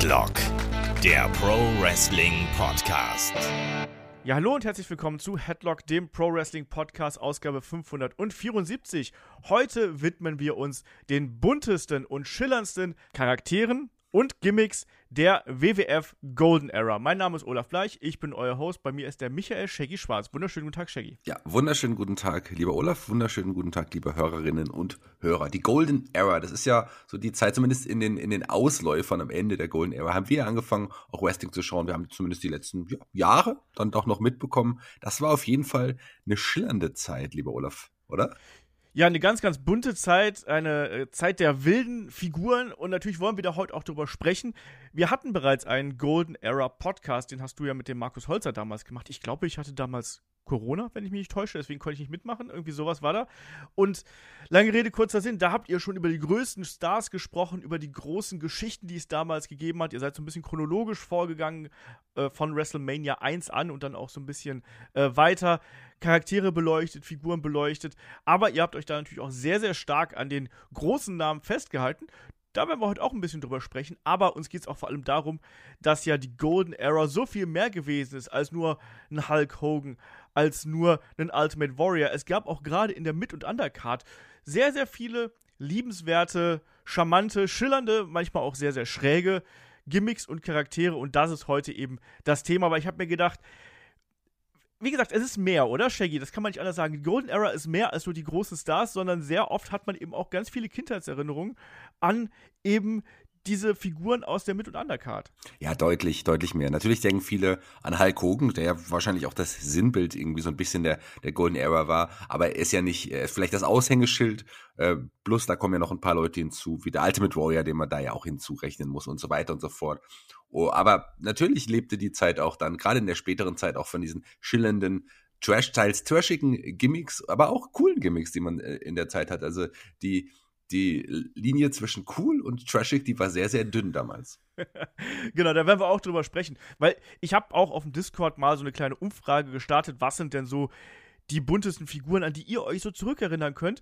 Headlock, der Pro Wrestling Podcast. Ja, hallo und herzlich willkommen zu Headlock, dem Pro Wrestling Podcast, Ausgabe 574. Heute widmen wir uns den buntesten und schillerndsten Charakteren und Gimmicks der WWF Golden Era. Mein Name ist Olaf Bleich, ich bin euer Host. Bei mir ist der Michael Shaggy Schwarz. Wunderschönen guten Tag, Shaggy. Ja, wunderschönen guten Tag, lieber Olaf. Wunderschönen guten Tag, liebe Hörerinnen und Hörer. Die Golden Era, das ist ja so die Zeit, zumindest in den, in den Ausläufern am Ende der Golden Era, haben wir angefangen, auch Wrestling zu schauen. Wir haben zumindest die letzten ja, Jahre dann doch noch mitbekommen. Das war auf jeden Fall eine schillernde Zeit, lieber Olaf, oder? Ja, eine ganz, ganz bunte Zeit, eine äh, Zeit der wilden Figuren und natürlich wollen wir da heute auch drüber sprechen. Wir hatten bereits einen Golden Era Podcast, den hast du ja mit dem Markus Holzer damals gemacht. Ich glaube, ich hatte damals Corona, wenn ich mich nicht täusche, deswegen konnte ich nicht mitmachen. Irgendwie sowas war da. Und lange Rede, kurzer Sinn, da habt ihr schon über die größten Stars gesprochen, über die großen Geschichten, die es damals gegeben hat. Ihr seid so ein bisschen chronologisch vorgegangen äh, von WrestleMania 1 an und dann auch so ein bisschen äh, weiter. Charaktere beleuchtet, Figuren beleuchtet. Aber ihr habt euch da natürlich auch sehr, sehr stark an den großen Namen festgehalten. Da werden wir heute auch ein bisschen drüber sprechen, aber uns geht es auch vor allem darum, dass ja die Golden Era so viel mehr gewesen ist als nur ein Hulk Hogan, als nur ein Ultimate Warrior. Es gab auch gerade in der Mid- und Undercard sehr, sehr viele liebenswerte, charmante, schillernde, manchmal auch sehr, sehr schräge Gimmicks und Charaktere und das ist heute eben das Thema, weil ich habe mir gedacht, wie gesagt, es ist mehr, oder, Shaggy? Das kann man nicht anders sagen. Die Golden Era ist mehr als nur die großen Stars, sondern sehr oft hat man eben auch ganz viele Kindheitserinnerungen an eben diese Figuren aus der Mid- und Undercard. Ja, deutlich, deutlich mehr. Natürlich denken viele an Hulk Hogan, der ja wahrscheinlich auch das Sinnbild irgendwie so ein bisschen der, der Golden Era war, aber er ist ja nicht, er ist vielleicht das Aushängeschild, äh, plus da kommen ja noch ein paar Leute hinzu, wie der Ultimate Warrior, den man da ja auch hinzurechnen muss und so weiter und so fort. Oh, aber natürlich lebte die Zeit auch dann, gerade in der späteren Zeit, auch von diesen schillernden Trash, teils trashigen Gimmicks, aber auch coolen Gimmicks, die man äh, in der Zeit hat. Also die, die Linie zwischen cool und trashig, die war sehr, sehr dünn damals. genau, da werden wir auch drüber sprechen. Weil ich habe auch auf dem Discord mal so eine kleine Umfrage gestartet, was sind denn so die buntesten Figuren, an die ihr euch so zurückerinnern könnt.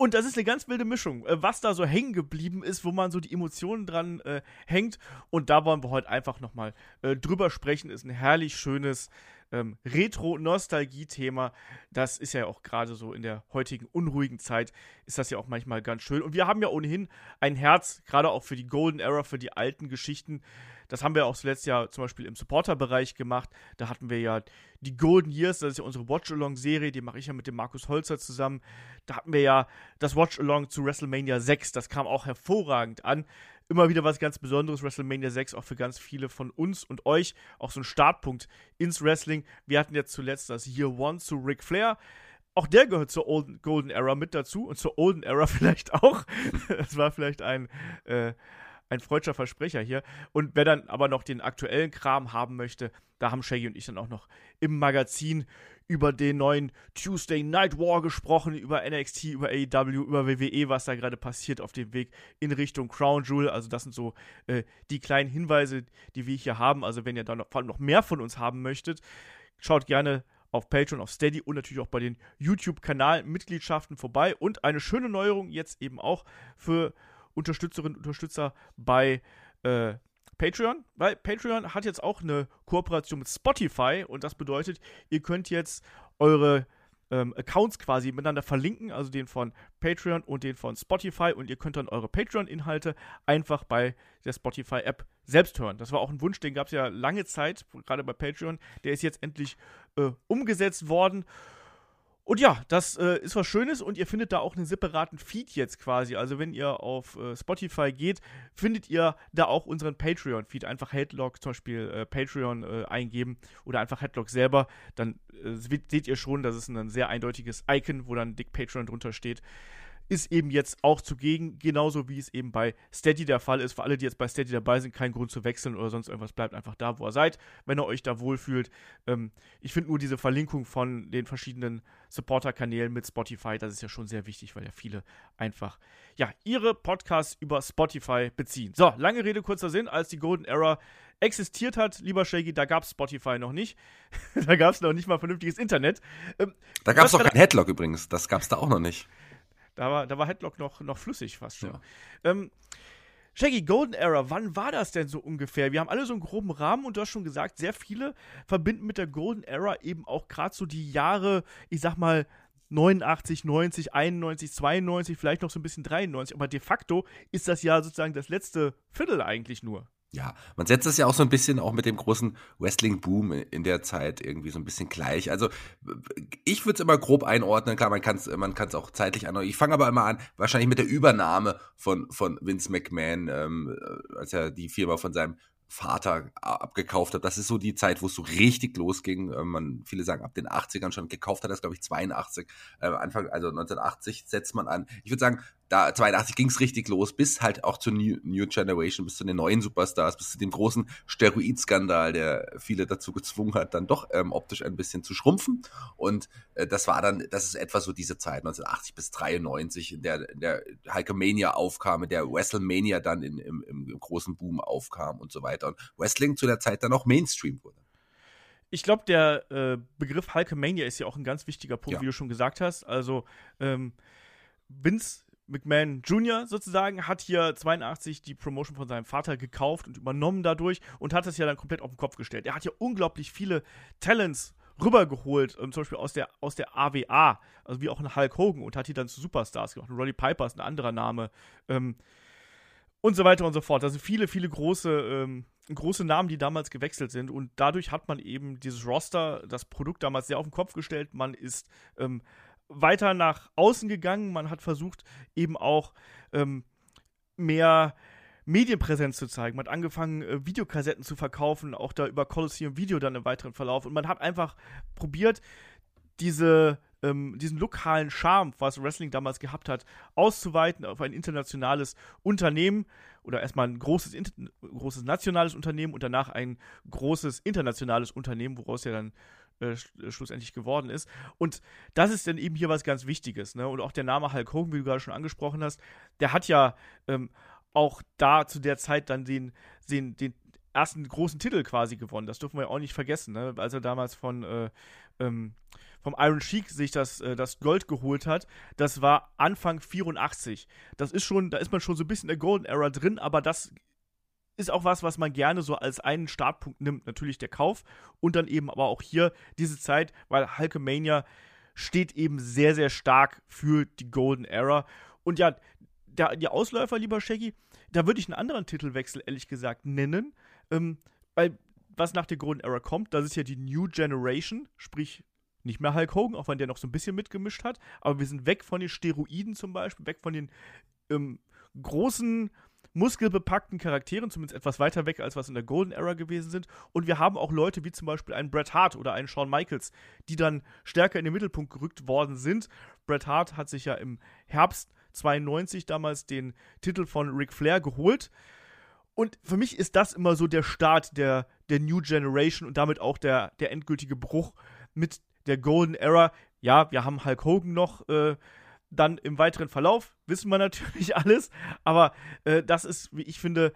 Und das ist eine ganz wilde Mischung, äh, was da so hängen geblieben ist, wo man so die Emotionen dran äh, hängt. Und da wollen wir heute einfach nochmal äh, drüber sprechen. Ist ein herrlich schönes ähm, Retro-Nostalgie-Thema. Das ist ja auch gerade so in der heutigen unruhigen Zeit, ist das ja auch manchmal ganz schön. Und wir haben ja ohnehin ein Herz, gerade auch für die Golden Era, für die alten Geschichten. Das haben wir auch zuletzt ja zum Beispiel im Supporter-Bereich gemacht. Da hatten wir ja die Golden Years, das ist ja unsere Watch-Along-Serie, die mache ich ja mit dem Markus Holzer zusammen. Da hatten wir ja das Watch-Along zu WrestleMania 6, das kam auch hervorragend an. Immer wieder was ganz Besonderes, WrestleMania 6, auch für ganz viele von uns und euch. Auch so ein Startpunkt ins Wrestling. Wir hatten jetzt zuletzt das Year One zu Ric Flair. Auch der gehört zur Old Golden Era mit dazu und zur Olden Era vielleicht auch. Das war vielleicht ein, äh, ein freudscher Versprecher hier. Und wer dann aber noch den aktuellen Kram haben möchte, da haben Shaggy und ich dann auch noch im Magazin über den neuen Tuesday Night War gesprochen, über NXT, über AEW, über WWE, was da gerade passiert auf dem Weg in Richtung Crown Jewel. Also das sind so äh, die kleinen Hinweise, die wir hier haben. Also wenn ihr da noch, vor allem noch mehr von uns haben möchtet, schaut gerne auf Patreon, auf Steady und natürlich auch bei den YouTube-Kanal-Mitgliedschaften vorbei. Und eine schöne Neuerung jetzt eben auch für Unterstützerinnen und Unterstützer bei äh, Patreon, weil Patreon hat jetzt auch eine Kooperation mit Spotify und das bedeutet, ihr könnt jetzt eure ähm, Accounts quasi miteinander verlinken, also den von Patreon und den von Spotify und ihr könnt dann eure Patreon-Inhalte einfach bei der Spotify-App selbst hören. Das war auch ein Wunsch, den gab es ja lange Zeit, gerade bei Patreon. Der ist jetzt endlich äh, umgesetzt worden. Und ja, das äh, ist was Schönes und ihr findet da auch einen separaten Feed jetzt quasi. Also wenn ihr auf äh, Spotify geht, findet ihr da auch unseren Patreon-Feed. Einfach Headlock zum Beispiel äh, Patreon äh, eingeben oder einfach Headlock selber. Dann äh, seht ihr schon, das ist ein sehr eindeutiges Icon, wo dann dick Patreon drunter steht ist eben jetzt auch zugegen, genauso wie es eben bei Steady der Fall ist. Für alle, die jetzt bei Steady dabei sind, kein Grund zu wechseln oder sonst irgendwas, bleibt einfach da, wo ihr seid, wenn ihr euch da wohlfühlt. Ähm, ich finde nur diese Verlinkung von den verschiedenen Supporter-Kanälen mit Spotify, das ist ja schon sehr wichtig, weil ja viele einfach, ja, ihre Podcasts über Spotify beziehen. So, lange Rede, kurzer Sinn, als die Golden Era existiert hat, lieber Shaggy, da gab es Spotify noch nicht. da gab es noch nicht mal vernünftiges Internet. Ähm, da gab es auch kein Headlock übrigens, das gab es da auch noch nicht. Da war, da war Headlock noch, noch flüssig fast schon. Ja. Ähm, Shaggy, Golden Era, wann war das denn so ungefähr? Wir haben alle so einen groben Rahmen und du hast schon gesagt, sehr viele verbinden mit der Golden Era eben auch gerade so die Jahre, ich sag mal, 89, 90, 91, 92, vielleicht noch so ein bisschen 93. Aber de facto ist das ja sozusagen das letzte Viertel eigentlich nur. Ja, man setzt das ja auch so ein bisschen auch mit dem großen Wrestling-Boom in der Zeit irgendwie so ein bisschen gleich. Also ich würde es immer grob einordnen, klar, man kann es man kann's auch zeitlich einordnen. Ich fange aber immer an, wahrscheinlich mit der Übernahme von, von Vince McMahon, ähm, als er die Firma von seinem Vater abgekauft hat. Das ist so die Zeit, wo es so richtig losging. Ähm, man, viele sagen ab den 80ern schon gekauft hat, das glaube ich 82. Äh, Anfang, also 1980 setzt man an. Ich würde sagen, da 82 ging es richtig los, bis halt auch zur New, New, Generation, bis zu den neuen Superstars, bis zu dem großen Steroidskandal, der viele dazu gezwungen hat, dann doch ähm, optisch ein bisschen zu schrumpfen. Und äh, das war dann, das ist etwa so diese Zeit, 1980 bis 93, in der, in der Hulkamania aufkam, in der WrestleMania dann in, im, im großen Boom aufkam und so weiter. Und Wrestling zu der Zeit dann auch Mainstream wurde. Ich glaube, der äh, Begriff Hulkamania ist ja auch ein ganz wichtiger Punkt, ja. wie du schon gesagt hast. Also ähm, Vince McMahon Jr. sozusagen hat hier 82 die Promotion von seinem Vater gekauft und übernommen dadurch und hat das ja dann komplett auf den Kopf gestellt. Er hat ja unglaublich viele Talents rübergeholt, ähm, zum Beispiel aus der, aus der AWA, also wie auch ein Hulk Hogan und hat die dann zu Superstars gemacht. Roddy Piper ist ein anderer Name ähm, und so weiter und so fort. Also viele, viele große, ähm, große Namen, die damals gewechselt sind und dadurch hat man eben dieses Roster, das Produkt damals sehr auf den Kopf gestellt. Man ist ähm, weiter nach außen gegangen. Man hat versucht, eben auch ähm, mehr Medienpräsenz zu zeigen. Man hat angefangen, äh, Videokassetten zu verkaufen, auch da über Colosseum Video dann im weiteren Verlauf. Und man hat einfach probiert, diese, ähm, diesen lokalen Charme, was Wrestling damals gehabt hat, auszuweiten auf ein internationales Unternehmen oder erstmal ein großes, großes nationales Unternehmen und danach ein großes internationales Unternehmen, woraus ja dann äh, äh, schlussendlich geworden ist. Und das ist dann eben hier was ganz Wichtiges. Ne? Und auch der Name Hulk Hogan, wie du gerade schon angesprochen hast, der hat ja ähm, auch da zu der Zeit dann den, den, den ersten großen Titel quasi gewonnen. Das dürfen wir ja auch nicht vergessen, ne? als er damals von äh, ähm, vom Iron Sheik sich das, äh, das Gold geholt hat. Das war Anfang 84. Das ist schon, da ist man schon so ein bisschen in der Golden Era drin, aber das ist auch was, was man gerne so als einen Startpunkt nimmt. Natürlich der Kauf und dann eben aber auch hier diese Zeit, weil Hulkamania steht eben sehr, sehr stark für die Golden Era. Und ja, der, die Ausläufer, lieber Shaggy, da würde ich einen anderen Titelwechsel ehrlich gesagt nennen, ähm, weil was nach der Golden Era kommt, das ist ja die New Generation, sprich nicht mehr Hulk Hogan, auch wenn der noch so ein bisschen mitgemischt hat, aber wir sind weg von den Steroiden zum Beispiel, weg von den ähm, großen muskelbepackten Charakteren, zumindest etwas weiter weg, als was in der Golden Era gewesen sind. Und wir haben auch Leute wie zum Beispiel einen Bret Hart oder einen Shawn Michaels, die dann stärker in den Mittelpunkt gerückt worden sind. Bret Hart hat sich ja im Herbst 92 damals den Titel von Ric Flair geholt. Und für mich ist das immer so der Start der, der New Generation und damit auch der, der endgültige Bruch mit der Golden Era. Ja, wir haben Hulk Hogan noch äh, dann im weiteren Verlauf wissen wir natürlich alles, aber äh, das ist, wie ich finde,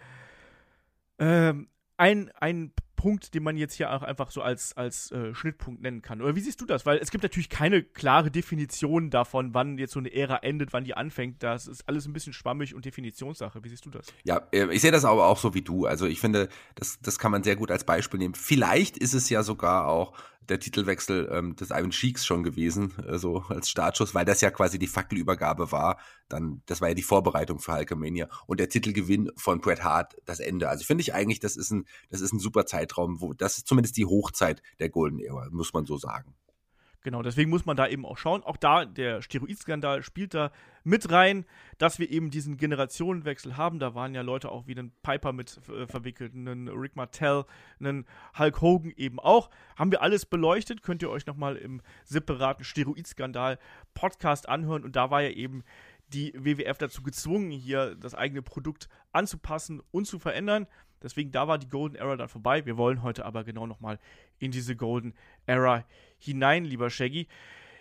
äh, ein, ein Punkt, den man jetzt hier auch einfach so als, als äh, Schnittpunkt nennen kann. Oder wie siehst du das? Weil es gibt natürlich keine klare Definition davon, wann jetzt so eine Ära endet, wann die anfängt. Das ist alles ein bisschen schwammig und Definitionssache. Wie siehst du das? Ja, äh, ich sehe das aber auch so wie du. Also ich finde, das, das kann man sehr gut als Beispiel nehmen. Vielleicht ist es ja sogar auch der Titelwechsel ähm, des Iron Sheiks schon gewesen, äh, so als Startschuss, weil das ja quasi die Fackelübergabe war. Dann, das war ja die Vorbereitung für Hulkamania und der Titelgewinn von Bret Hart das Ende. Also finde ich eigentlich, das ist ein, das ist ein super Zeitraum, wo das ist zumindest die Hochzeit der Golden Era, muss man so sagen. Genau, deswegen muss man da eben auch schauen. Auch da, der Steroidskandal spielt da mit rein, dass wir eben diesen Generationenwechsel haben. Da waren ja Leute auch wie einen Piper mit äh, verwickelt, einen Rick Martell, einen Hulk Hogan eben auch. Haben wir alles beleuchtet, könnt ihr euch nochmal im separaten Steroidskandal-Podcast anhören. Und da war ja eben die WWF dazu gezwungen, hier das eigene Produkt anzupassen und zu verändern. Deswegen, da war die Golden Era dann vorbei. Wir wollen heute aber genau nochmal in diese Golden Era hinein, lieber Shaggy.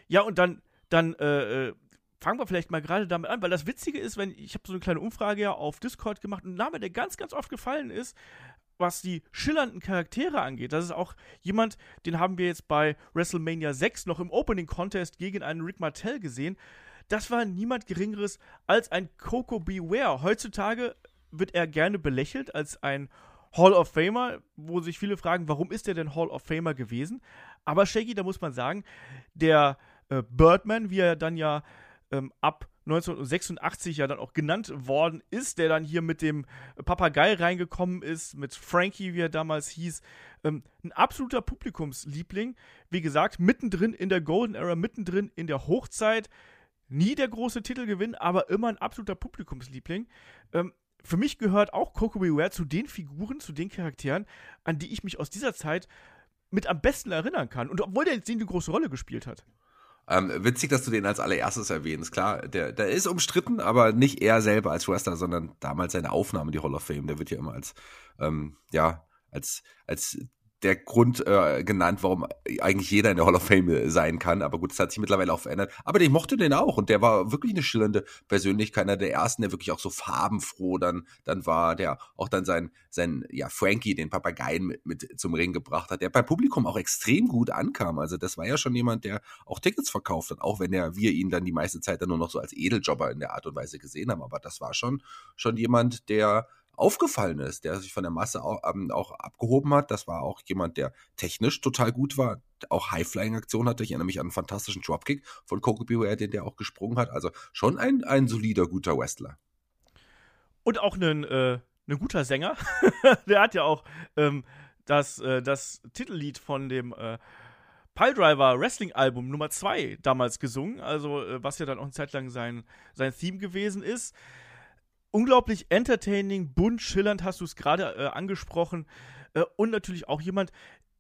Ja, und dann, dann äh, äh, fangen wir vielleicht mal gerade damit an, weil das Witzige ist, wenn ich habe so eine kleine Umfrage ja auf Discord gemacht ein Name, der ganz, ganz oft gefallen ist, was die schillernden Charaktere angeht. Das ist auch jemand, den haben wir jetzt bei WrestleMania 6 noch im Opening Contest gegen einen Rick Martell gesehen. Das war niemand Geringeres als ein Coco Beware. Heutzutage wird er gerne belächelt als ein Hall of Famer, wo sich viele fragen, warum ist er denn Hall of Famer gewesen? Aber Shaggy, da muss man sagen, der äh, Birdman, wie er dann ja ähm, ab 1986 ja dann auch genannt worden ist, der dann hier mit dem Papagei reingekommen ist, mit Frankie, wie er damals hieß. Ähm, ein absoluter Publikumsliebling. Wie gesagt, mittendrin in der Golden Era, mittendrin in der Hochzeit. Nie der große Titelgewinn, aber immer ein absoluter Publikumsliebling. Ähm, für mich gehört auch Coco Beware zu den Figuren, zu den Charakteren, an die ich mich aus dieser Zeit mit am besten erinnern kann. Und obwohl der jetzt eine große Rolle gespielt hat. Ähm, witzig, dass du den als allererstes erwähnst. Klar, der, der ist umstritten, aber nicht er selber als Wrestler, sondern damals seine Aufnahme, die Hall of Fame. Der wird ja immer als, ähm, ja, als, als der Grund äh, genannt, warum eigentlich jeder in der Hall of Fame sein kann. Aber gut, das hat sich mittlerweile auch verändert. Aber ich mochte den auch und der war wirklich eine schillernde Persönlichkeit, einer der ersten, der wirklich auch so farbenfroh dann, dann war, der auch dann sein, sein, ja, Frankie, den Papageien mit, mit zum Ring gebracht hat, der beim Publikum auch extrem gut ankam. Also das war ja schon jemand, der auch Tickets verkauft hat, auch wenn er, wir ihn dann die meiste Zeit dann nur noch so als Edeljobber in der Art und Weise gesehen haben. Aber das war schon, schon jemand, der, aufgefallen ist, der sich von der Masse auch, ähm, auch abgehoben hat. Das war auch jemand, der technisch total gut war, auch High-Flying-Aktion hatte. Ich erinnere mich an einen fantastischen Dropkick von Coco Beware, den der auch gesprungen hat. Also schon ein, ein solider, guter Wrestler. Und auch ein, äh, guter Sänger. der hat ja auch ähm, das, äh, das Titellied von dem äh, Piledriver Wrestling Album Nummer 2 damals gesungen, also äh, was ja dann auch eine Zeit lang sein, sein Theme gewesen ist unglaublich entertaining, bunt, schillernd, hast du es gerade äh, angesprochen. Äh, und natürlich auch jemand,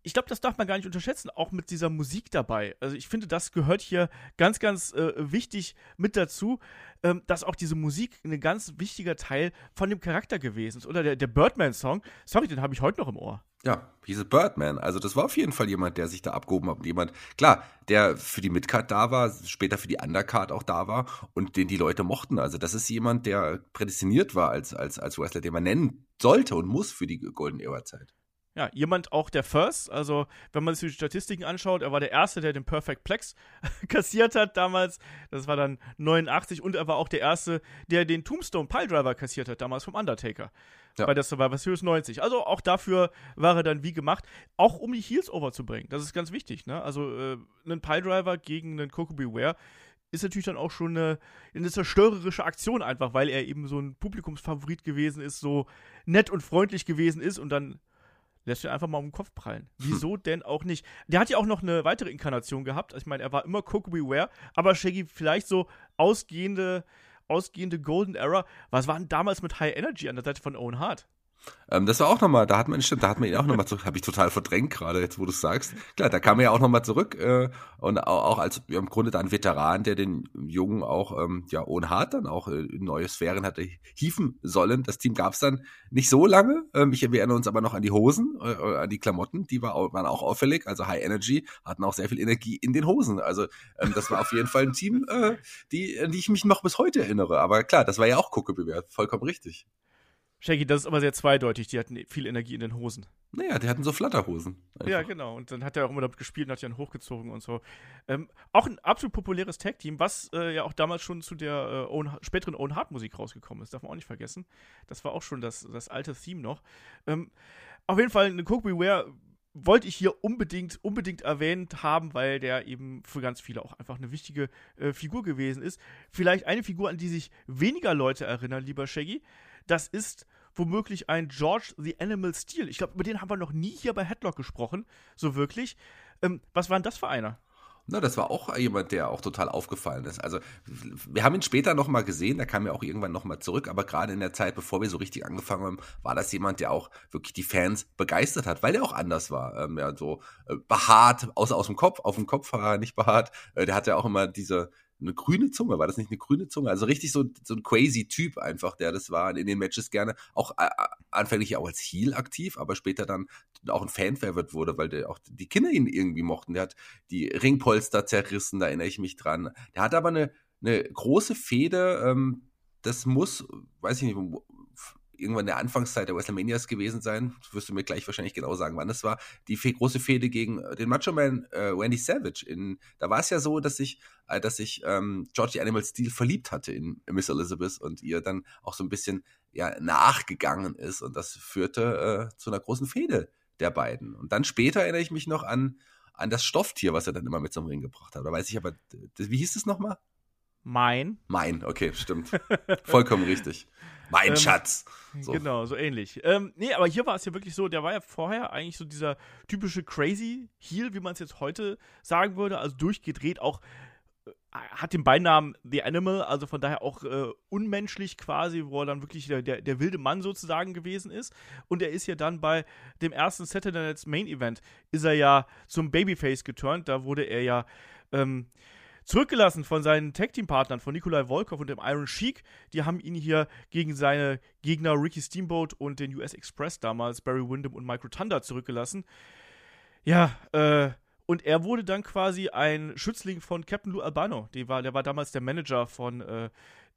ich glaube, das darf man gar nicht unterschätzen, auch mit dieser Musik dabei. Also ich finde, das gehört hier ganz, ganz äh, wichtig mit dazu, ähm, dass auch diese Musik ein ganz wichtiger Teil von dem Charakter gewesen ist. Oder der, der Birdman-Song, sorry, den habe ich heute noch im Ohr. Ja, hieß Birdman. Also das war auf jeden Fall jemand, der sich da abgehoben hat. Jemand, klar, der für die Midcard da war, später für die Undercard auch da war und den die Leute mochten. Also das ist jemand, der prädestiniert war als, als, als Wrestler, den man nennen sollte und muss für die Golden Era-Zeit ja, jemand auch der First. Also, wenn man sich die Statistiken anschaut, er war der Erste, der den Perfect Plex kassiert hat damals. Das war dann 89 und er war auch der Erste, der den Tombstone Piledriver kassiert hat, damals vom Undertaker. Ja. Bei der Survivor Series 90. Also auch dafür war er dann wie gemacht, auch um die Heels overzubringen. Das ist ganz wichtig, ne? Also, äh, einen Piledriver gegen einen Coco Beware ist natürlich dann auch schon eine, eine zerstörerische Aktion einfach, weil er eben so ein Publikumsfavorit gewesen ist, so nett und freundlich gewesen ist und dann lässt ihn einfach mal um den Kopf prallen. Wieso hm. denn auch nicht? Der hat ja auch noch eine weitere Inkarnation gehabt. Ich meine, er war immer Coco Beware, aber Shaggy vielleicht so ausgehende, ausgehende Golden Era. Was war denn damals mit High Energy an der Seite von Owen Hart? Ähm, das war auch nochmal, da hat man, da hat man ihn auch nochmal zurück, habe ich total verdrängt gerade, jetzt wo du sagst. Klar, da kam er ja auch nochmal zurück äh, und auch, auch als ja, im Grunde dann Veteran, der den Jungen auch, ähm, ja, ohne Hart dann auch äh, neue Sphären hatte hieven sollen. Das Team gab es dann nicht so lange. Ähm, ich erinnere uns aber noch an die Hosen, äh, an die Klamotten, die war, waren auch auffällig, also High Energy, hatten auch sehr viel Energie in den Hosen. Also ähm, das war auf jeden Fall ein Team, äh, die, an die ich mich noch bis heute erinnere. Aber klar, das war ja auch Gucke bewährt, vollkommen richtig. Shaggy, das ist aber sehr zweideutig. Die hatten viel Energie in den Hosen. Naja, die hatten so Flatterhosen. Einfach. Ja, genau. Und dann hat er auch immer damit gespielt und hat dann hochgezogen und so. Ähm, auch ein absolut populäres Tag-Team, was äh, ja auch damals schon zu der äh, Own, späteren Own Hard Musik rausgekommen ist. Darf man auch nicht vergessen. Das war auch schon das, das alte Theme noch. Ähm, auf jeden Fall, eine Cook Beware wollte ich hier unbedingt, unbedingt erwähnt haben, weil der eben für ganz viele auch einfach eine wichtige äh, Figur gewesen ist. Vielleicht eine Figur, an die sich weniger Leute erinnern, lieber Shaggy das ist womöglich ein George the Animal Steel. Ich glaube, über den haben wir noch nie hier bei Headlock gesprochen, so wirklich. Ähm, was war denn das für einer? Na, das war auch jemand, der auch total aufgefallen ist. Also, wir haben ihn später nochmal gesehen, da kam er auch irgendwann nochmal zurück, aber gerade in der Zeit, bevor wir so richtig angefangen haben, war das jemand, der auch wirklich die Fans begeistert hat, weil der auch anders war. Ähm, ja, so äh, behaart, außer aus dem Kopf, auf dem Kopf war er nicht behaart. Äh, der hatte auch immer diese, eine grüne Zunge, war das nicht eine grüne Zunge? Also richtig so, so ein crazy Typ einfach, der das war in den Matches gerne, auch äh, äh anfänglich auch als Heel aktiv, aber später dann auch ein Fan-Favorite wurde, weil der auch die Kinder ihn irgendwie mochten. Der hat die Ringpolster zerrissen, da erinnere ich mich dran. Der hat aber eine, eine große Fehde, ähm, das muss, weiß ich nicht, irgendwann der Anfangszeit der WrestleManias gewesen sein. Das wirst du mir gleich wahrscheinlich genau sagen, wann das war. Die große Fehde gegen äh, den Macho Man äh, Randy Savage. In, da war es ja so, dass sich äh, dass sich ähm, George the Animal Steel verliebt hatte in Miss Elizabeth und ihr dann auch so ein bisschen ja, nachgegangen ist. Und das führte äh, zu einer großen Fehde der beiden. Und dann später erinnere ich mich noch an, an das Stofftier, was er dann immer mit zum Ring gebracht hat. Da weiß ich aber, wie hieß es nochmal? Mein. Mein, okay, stimmt. Vollkommen richtig. Mein ähm, Schatz. So. Genau, so ähnlich. Ähm, nee, aber hier war es ja wirklich so, der war ja vorher eigentlich so dieser typische Crazy Heel, wie man es jetzt heute sagen würde, also durchgedreht, auch äh, hat den Beinamen The Animal, also von daher auch äh, unmenschlich quasi, wo er dann wirklich der, der, der, wilde Mann sozusagen gewesen ist. Und er ist ja dann bei dem ersten Saturday Night's Main Event, ist er ja zum Babyface geturnt. Da wurde er ja ähm, zurückgelassen von seinen Tag-Team-Partnern, von Nikolai Volkov und dem Iron Sheik. Die haben ihn hier gegen seine Gegner Ricky Steamboat und den US Express damals, Barry Windham und Mike Rotunda zurückgelassen. Ja, äh, und er wurde dann quasi ein Schützling von Captain Lou Albano. Der war, der war damals der Manager von äh,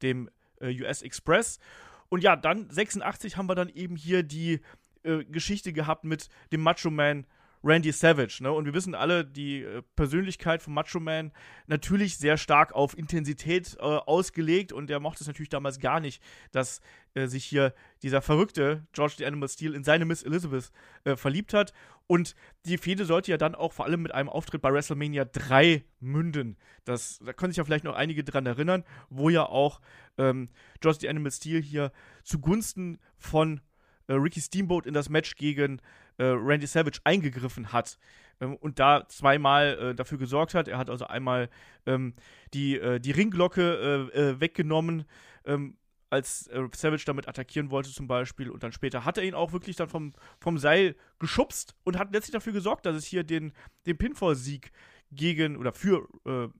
dem äh, US Express. Und ja, dann 86 haben wir dann eben hier die äh, Geschichte gehabt mit dem Macho Man Randy Savage. Ne? Und wir wissen alle, die äh, Persönlichkeit von Macho Man natürlich sehr stark auf Intensität äh, ausgelegt und der mochte es natürlich damals gar nicht, dass äh, sich hier dieser verrückte George the Animal Steel in seine Miss Elizabeth äh, verliebt hat. Und die Fehde sollte ja dann auch vor allem mit einem Auftritt bei WrestleMania 3 münden. Das, da können sich ja vielleicht noch einige dran erinnern, wo ja auch ähm, George the Animal Steel hier zugunsten von äh, Ricky Steamboat in das Match gegen äh, Randy Savage eingegriffen hat ähm, und da zweimal äh, dafür gesorgt hat. Er hat also einmal ähm, die, äh, die Ringglocke äh, äh, weggenommen, ähm, als äh, Savage damit attackieren wollte zum Beispiel. Und dann später hat er ihn auch wirklich dann vom, vom Seil geschubst und hat letztlich dafür gesorgt, dass es hier den, den Pinfall-Sieg gegen oder für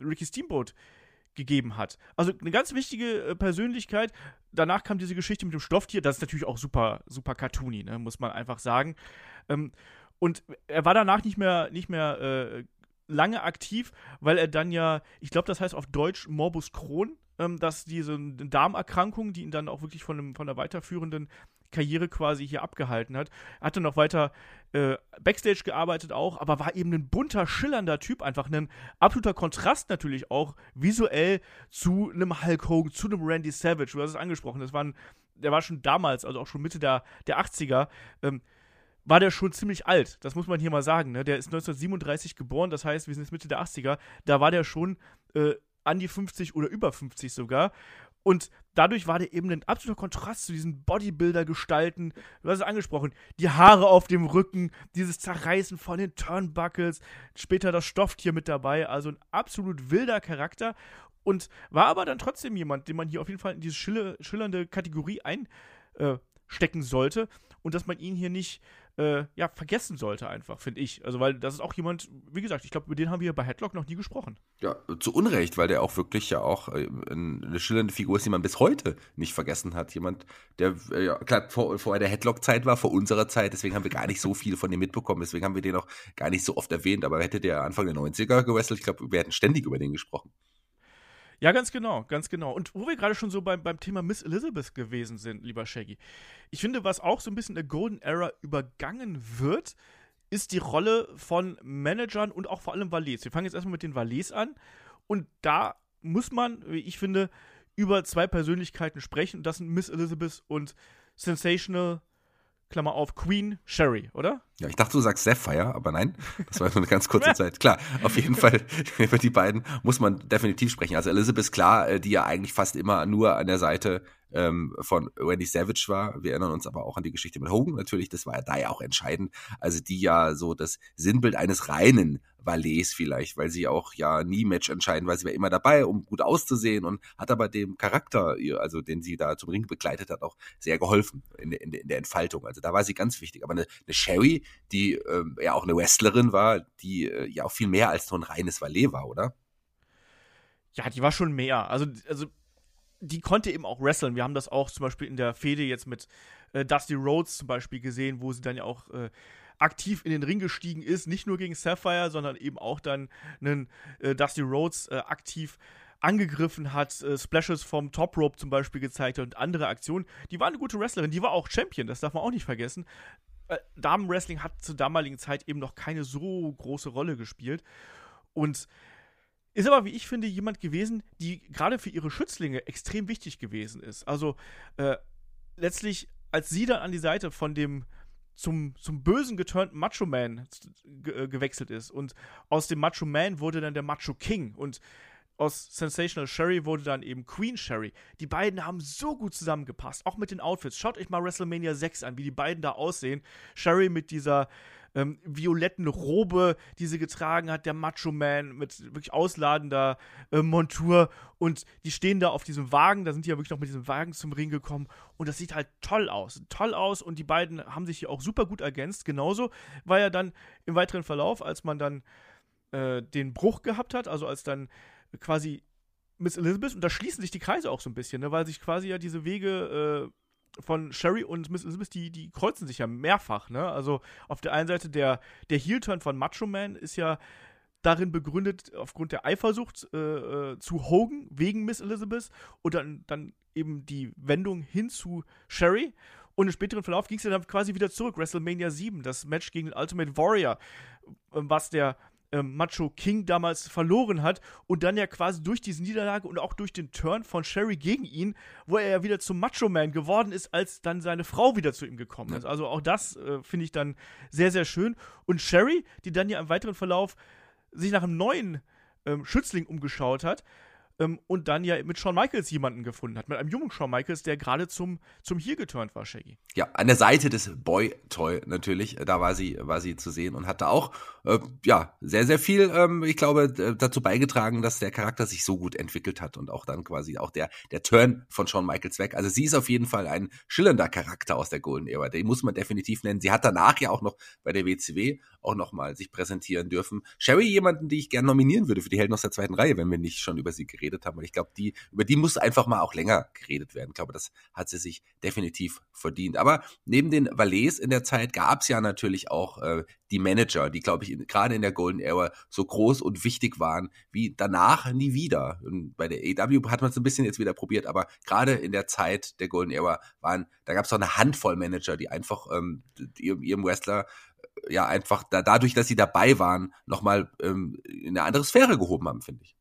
Ricky Steamboat gegeben hat. Also eine ganz wichtige äh, Persönlichkeit. Danach kam diese Geschichte mit dem Stofftier. Das ist natürlich auch super, super cartoony, ne? muss man einfach sagen. Ähm, und er war danach nicht mehr, nicht mehr äh, lange aktiv, weil er dann ja, ich glaube, das heißt auf Deutsch Morbus Crohn, ähm, dass diese Darmerkrankung, die ihn dann auch wirklich von, einem, von der weiterführenden Karriere quasi hier abgehalten hat. Hatte noch weiter äh, Backstage gearbeitet auch, aber war eben ein bunter, schillernder Typ, einfach ein absoluter Kontrast natürlich auch visuell zu einem Hulk Hogan, zu einem Randy Savage. Du hast es angesprochen, das war ein, der war schon damals, also auch schon Mitte der, der 80er, ähm, war der schon ziemlich alt. Das muss man hier mal sagen. Ne? Der ist 1937 geboren, das heißt, wir sind jetzt Mitte der 80er. Da war der schon äh, an die 50 oder über 50 sogar. Und dadurch war der eben ein absoluter Kontrast zu diesen Bodybuilder-Gestalten. Du hast es angesprochen. Die Haare auf dem Rücken, dieses Zerreißen von den Turnbuckles, später das Stofftier mit dabei. Also ein absolut wilder Charakter. Und war aber dann trotzdem jemand, den man hier auf jeden Fall in diese schillernde Kategorie einstecken äh, sollte. Und dass man ihn hier nicht äh, ja, vergessen sollte, einfach, finde ich. Also, weil das ist auch jemand, wie gesagt, ich glaube, über den haben wir bei Headlock noch nie gesprochen. Ja, zu Unrecht, weil der auch wirklich ja auch äh, eine schillernde Figur ist, die man bis heute nicht vergessen hat. Jemand, der, äh, ja, klar, vor, vor der Headlock-Zeit war, vor unserer Zeit, deswegen haben wir gar nicht so viel von dem mitbekommen, deswegen haben wir den auch gar nicht so oft erwähnt, aber hätte der Anfang der 90er gewrestelt, ich glaube, wir hätten ständig über den gesprochen. Ja, ganz genau, ganz genau. Und wo wir gerade schon so beim, beim Thema Miss Elizabeth gewesen sind, lieber Shaggy. Ich finde, was auch so ein bisschen der Golden Era übergangen wird, ist die Rolle von Managern und auch vor allem Valets. Wir fangen jetzt erstmal mit den Valets an. Und da muss man, wie ich finde, über zwei Persönlichkeiten sprechen. Und das sind Miss Elizabeth und Sensational Klammer auf, Queen Sherry, oder? Ja, ich dachte, du sagst Sapphire, aber nein, das war nur eine ganz kurze Zeit. Klar, auf jeden Fall, über die beiden muss man definitiv sprechen. Also Elizabeth, klar, äh, die ja eigentlich fast immer nur an der Seite ähm, von Randy Savage war. Wir erinnern uns aber auch an die Geschichte mit Hogan natürlich, das war ja da ja auch entscheidend. Also die ja so das Sinnbild eines reinen Valets vielleicht, weil sie auch ja nie Match entscheiden, weil sie war immer dabei, um gut auszusehen und hat aber dem Charakter, also den sie da zum Ring begleitet hat, auch sehr geholfen in, in, in der Entfaltung. Also da war sie ganz wichtig. Aber eine, eine Sherry, die ähm, ja auch eine Wrestlerin war, die äh, ja auch viel mehr als so ein reines Valet war, oder? Ja, die war schon mehr. Also, also die konnte eben auch wresteln. Wir haben das auch zum Beispiel in der Fehde jetzt mit äh, Dusty Rhodes zum Beispiel gesehen, wo sie dann ja auch äh, aktiv in den Ring gestiegen ist, nicht nur gegen Sapphire, sondern eben auch dann einen äh, Dusty Rhodes äh, aktiv angegriffen hat, äh, Splashes vom Top Rope zum Beispiel gezeigt hat und andere Aktionen. Die war eine gute Wrestlerin, die war auch Champion, das darf man auch nicht vergessen. Äh, Damenwrestling hat zur damaligen Zeit eben noch keine so große Rolle gespielt. Und ist aber, wie ich finde, jemand gewesen, die gerade für ihre Schützlinge extrem wichtig gewesen ist. Also äh, letztlich, als sie dann an die Seite von dem zum, zum bösen geturnten Macho Man ge äh, gewechselt ist und aus dem Macho Man wurde dann der Macho King und aus Sensational Sherry wurde dann eben Queen Sherry. Die beiden haben so gut zusammengepasst, auch mit den Outfits. Schaut euch mal WrestleMania 6 an, wie die beiden da aussehen. Sherry mit dieser ähm, violetten Robe, die sie getragen hat, der Macho Man mit wirklich ausladender äh, Montur und die stehen da auf diesem Wagen, da sind die ja wirklich noch mit diesem Wagen zum Ring gekommen und das sieht halt toll aus, toll aus und die beiden haben sich hier auch super gut ergänzt. Genauso war ja dann im weiteren Verlauf, als man dann äh, den Bruch gehabt hat, also als dann quasi Miss Elizabeth, und da schließen sich die Kreise auch so ein bisschen, ne, weil sich quasi ja diese Wege äh, von Sherry und Miss Elizabeth, die, die kreuzen sich ja mehrfach, ne? Also auf der einen Seite der, der Heel-Turn von Macho Man ist ja darin begründet, aufgrund der Eifersucht äh, äh, zu Hogan wegen Miss Elizabeth und dann, dann eben die Wendung hin zu Sherry. Und im späteren Verlauf ging es ja dann quasi wieder zurück. WrestleMania 7, das Match gegen den Ultimate Warrior, was der ähm, Macho King damals verloren hat und dann ja quasi durch diese Niederlage und auch durch den Turn von Sherry gegen ihn, wo er ja wieder zum Macho Man geworden ist, als dann seine Frau wieder zu ihm gekommen ist. Also auch das äh, finde ich dann sehr, sehr schön. Und Sherry, die dann ja im weiteren Verlauf sich nach einem neuen ähm, Schützling umgeschaut hat, ähm, und dann ja mit Shawn Michaels jemanden gefunden hat, mit einem jungen Shawn Michaels, der gerade zum, zum Hier geturnt war, Shaggy. Ja, an der Seite des Boy Toy natürlich, da war sie, war sie zu sehen und hatte auch, äh, ja, sehr, sehr viel, ähm, ich glaube, dazu beigetragen, dass der Charakter sich so gut entwickelt hat und auch dann quasi auch der, der Turn von Shawn Michaels weg. Also sie ist auf jeden Fall ein schillernder Charakter aus der Golden Era, den muss man definitiv nennen. Sie hat danach ja auch noch bei der WCW auch nochmal sich präsentieren dürfen. Sherry, jemanden, die ich gerne nominieren würde für die Helden aus der zweiten Reihe, wenn wir nicht schon über sie geredet haben. Und ich glaube, die, über die muss einfach mal auch länger geredet werden. Ich glaube, das hat sie sich definitiv verdient. Aber neben den Valets in der Zeit gab es ja natürlich auch äh, die Manager, die, glaube ich, gerade in der Golden Era so groß und wichtig waren wie danach nie wieder. Und bei der AW hat man es ein bisschen jetzt wieder probiert, aber gerade in der Zeit der Golden Era waren, da gab es auch eine Handvoll Manager, die einfach ähm, ihrem, ihrem Wrestler ja einfach da, dadurch, dass sie dabei waren, nochmal ähm, in eine andere Sphäre gehoben haben, finde ich.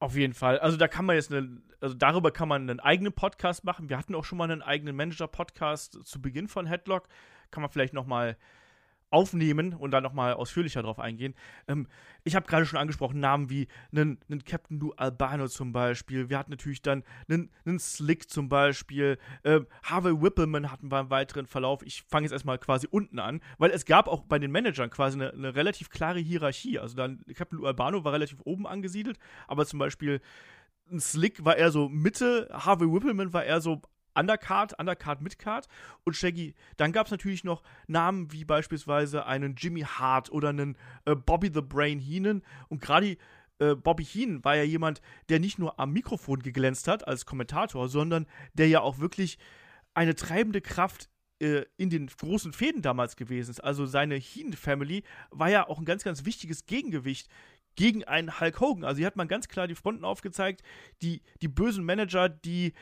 Auf jeden Fall. Also da kann man jetzt eine, also darüber kann man einen eigenen Podcast machen. Wir hatten auch schon mal einen eigenen Manager-Podcast zu Beginn von Headlock. Kann man vielleicht nochmal aufnehmen und dann nochmal ausführlicher drauf eingehen. Ähm, ich habe gerade schon angesprochen, Namen wie einen, einen Captain Lou Albano zum Beispiel. Wir hatten natürlich dann einen, einen Slick zum Beispiel. Ähm, Harvey Whippleman hatten wir im weiteren Verlauf. Ich fange jetzt erstmal quasi unten an, weil es gab auch bei den Managern quasi eine, eine relativ klare Hierarchie. Also dann Captain Lou Albano war relativ oben angesiedelt, aber zum Beispiel ein Slick war eher so Mitte, Harvey Whippleman war eher so Undercard, Undercard, Midcard und Shaggy. Dann gab es natürlich noch Namen wie beispielsweise einen Jimmy Hart oder einen äh, Bobby the Brain Heenan. Und gerade äh, Bobby Heenan war ja jemand, der nicht nur am Mikrofon geglänzt hat als Kommentator, sondern der ja auch wirklich eine treibende Kraft äh, in den großen Fäden damals gewesen ist. Also seine Heenan-Family war ja auch ein ganz, ganz wichtiges Gegengewicht gegen einen Hulk Hogan. Also hier hat man ganz klar die Fronten aufgezeigt, die, die bösen Manager, die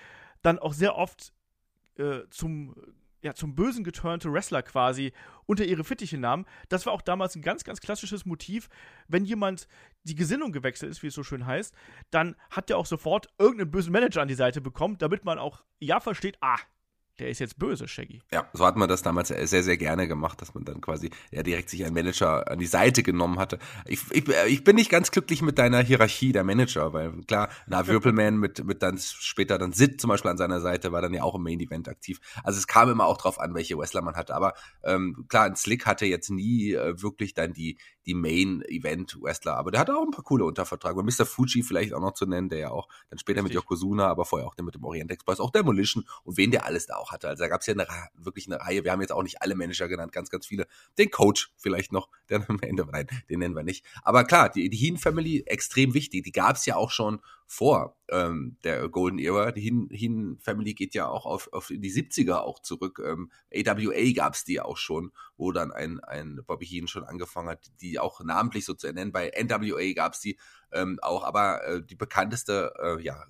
dann auch sehr oft äh, zum ja, zum Bösen geturnte Wrestler quasi unter ihre Fittiche nahmen. Das war auch damals ein ganz, ganz klassisches Motiv. Wenn jemand die Gesinnung gewechselt ist, wie es so schön heißt, dann hat der auch sofort irgendeinen bösen Manager an die Seite bekommen, damit man auch ja versteht, ah, der ist jetzt böse, Shaggy. Ja, so hat man das damals sehr, sehr gerne gemacht, dass man dann quasi ja direkt sich einen Manager an die Seite genommen hatte. Ich, ich, ich bin nicht ganz glücklich mit deiner Hierarchie der Manager, weil klar, na, Wirbelman mit, mit dann später dann Sid zum Beispiel an seiner Seite war dann ja auch im Main Event aktiv. Also es kam immer auch drauf an, welche Wrestler man hatte. Aber ähm, klar, ein Slick hatte jetzt nie äh, wirklich dann die, die Main-Event-Wrestler, aber der hatte auch ein paar coole Untervertrag. Und Mr. Fuji vielleicht auch noch zu nennen, der ja auch dann später Richtig. mit Yokozuna, aber vorher auch mit dem Orient Express, auch Demolition und wen der alles da auch hatte. Also da gab es ja eine, wirklich eine Reihe. Wir haben jetzt auch nicht alle Manager genannt, ganz, ganz viele. Den Coach vielleicht noch, der am Ende, nein, den nennen wir nicht. Aber klar, die, die Heen Family extrem wichtig. Die gab es ja auch schon vor ähm, der Golden Era. Die Heen, Heen Family geht ja auch auf, auf die 70er auch zurück. Ähm, AWA gab es die auch schon, wo dann ein, ein Bobby Heen schon angefangen hat, die auch namentlich so zu ernennen. Bei NWA gab es die ähm, auch, aber äh, die bekannteste äh, ja,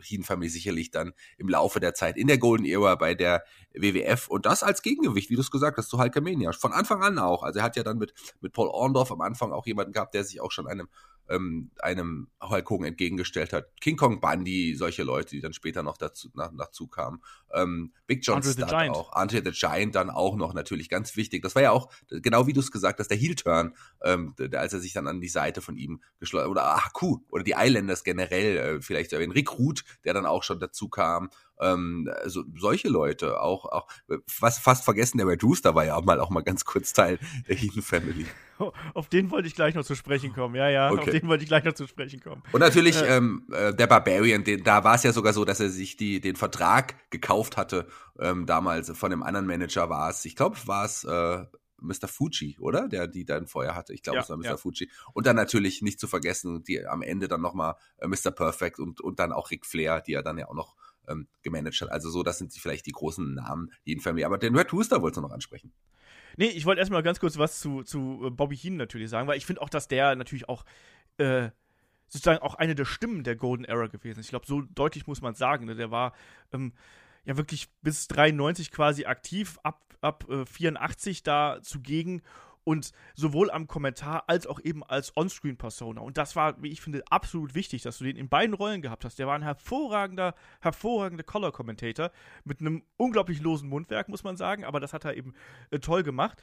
Heen Family sicherlich dann im Laufe der Zeit in der Golden Era bei der WWF und das als Gegengewicht, wie du es gesagt hast, zu Hulkamania. Von Anfang an auch. Also er hat ja dann mit, mit Paul Orndorff am Anfang auch jemanden gehabt, der sich auch schon einem ähm, einem Hulk Hogan entgegengestellt hat. King Kong Bundy, solche Leute, die dann später noch dazu nach, dazu kamen. Ähm, Big John Andre Studd auch. Andre the Giant dann auch noch natürlich ganz wichtig. Das war ja auch, genau wie du es gesagt hast, der Heel-Turn, ähm, als er sich dann an die Seite von ihm geschleudert oder Haku oder die Islanders generell, äh, vielleicht ein Recruit, der dann auch schon dazu kam. Ähm, so, solche Leute, auch, auch was fast vergessen, der Red Rooster war ja auch mal auch mal ganz kurz Teil der Heathen Family. Auf den wollte ich gleich noch zu sprechen kommen. Ja, ja, okay. auf den wollte ich gleich noch zu sprechen kommen. Und natürlich äh, ähm, äh, der Barbarian, den, da war es ja sogar so, dass er sich die, den Vertrag gekauft hatte. Ähm, damals von einem anderen Manager war es, ich glaube, war es äh, Mr. Fuji, oder? Der die dann vorher hatte. Ich glaube, ja, es war Mr. Ja. Fuji. Und dann natürlich nicht zu vergessen, die am Ende dann nochmal äh, Mr. Perfect und, und dann auch Ric Flair, die er dann ja auch noch ähm, gemanagt hat. Also so, das sind vielleicht die großen Namen, die in Family. Aber den Red Rooster wolltest du noch ansprechen. Nee, ich wollte erstmal ganz kurz was zu, zu äh, Bobby Heenan natürlich sagen, weil ich finde auch, dass der natürlich auch äh, sozusagen auch eine der Stimmen der Golden Era gewesen ist. Ich glaube, so deutlich muss man sagen. Ne? Der war ähm, ja wirklich bis 93 quasi aktiv, ab, ab äh, 84 da zugegen und sowohl am Kommentar als auch eben als On-Screen-Persona. Und das war, wie ich finde, absolut wichtig, dass du den in beiden Rollen gehabt hast. Der war ein hervorragender, hervorragender Color-Commentator mit einem unglaublich losen Mundwerk, muss man sagen, aber das hat er eben äh, toll gemacht.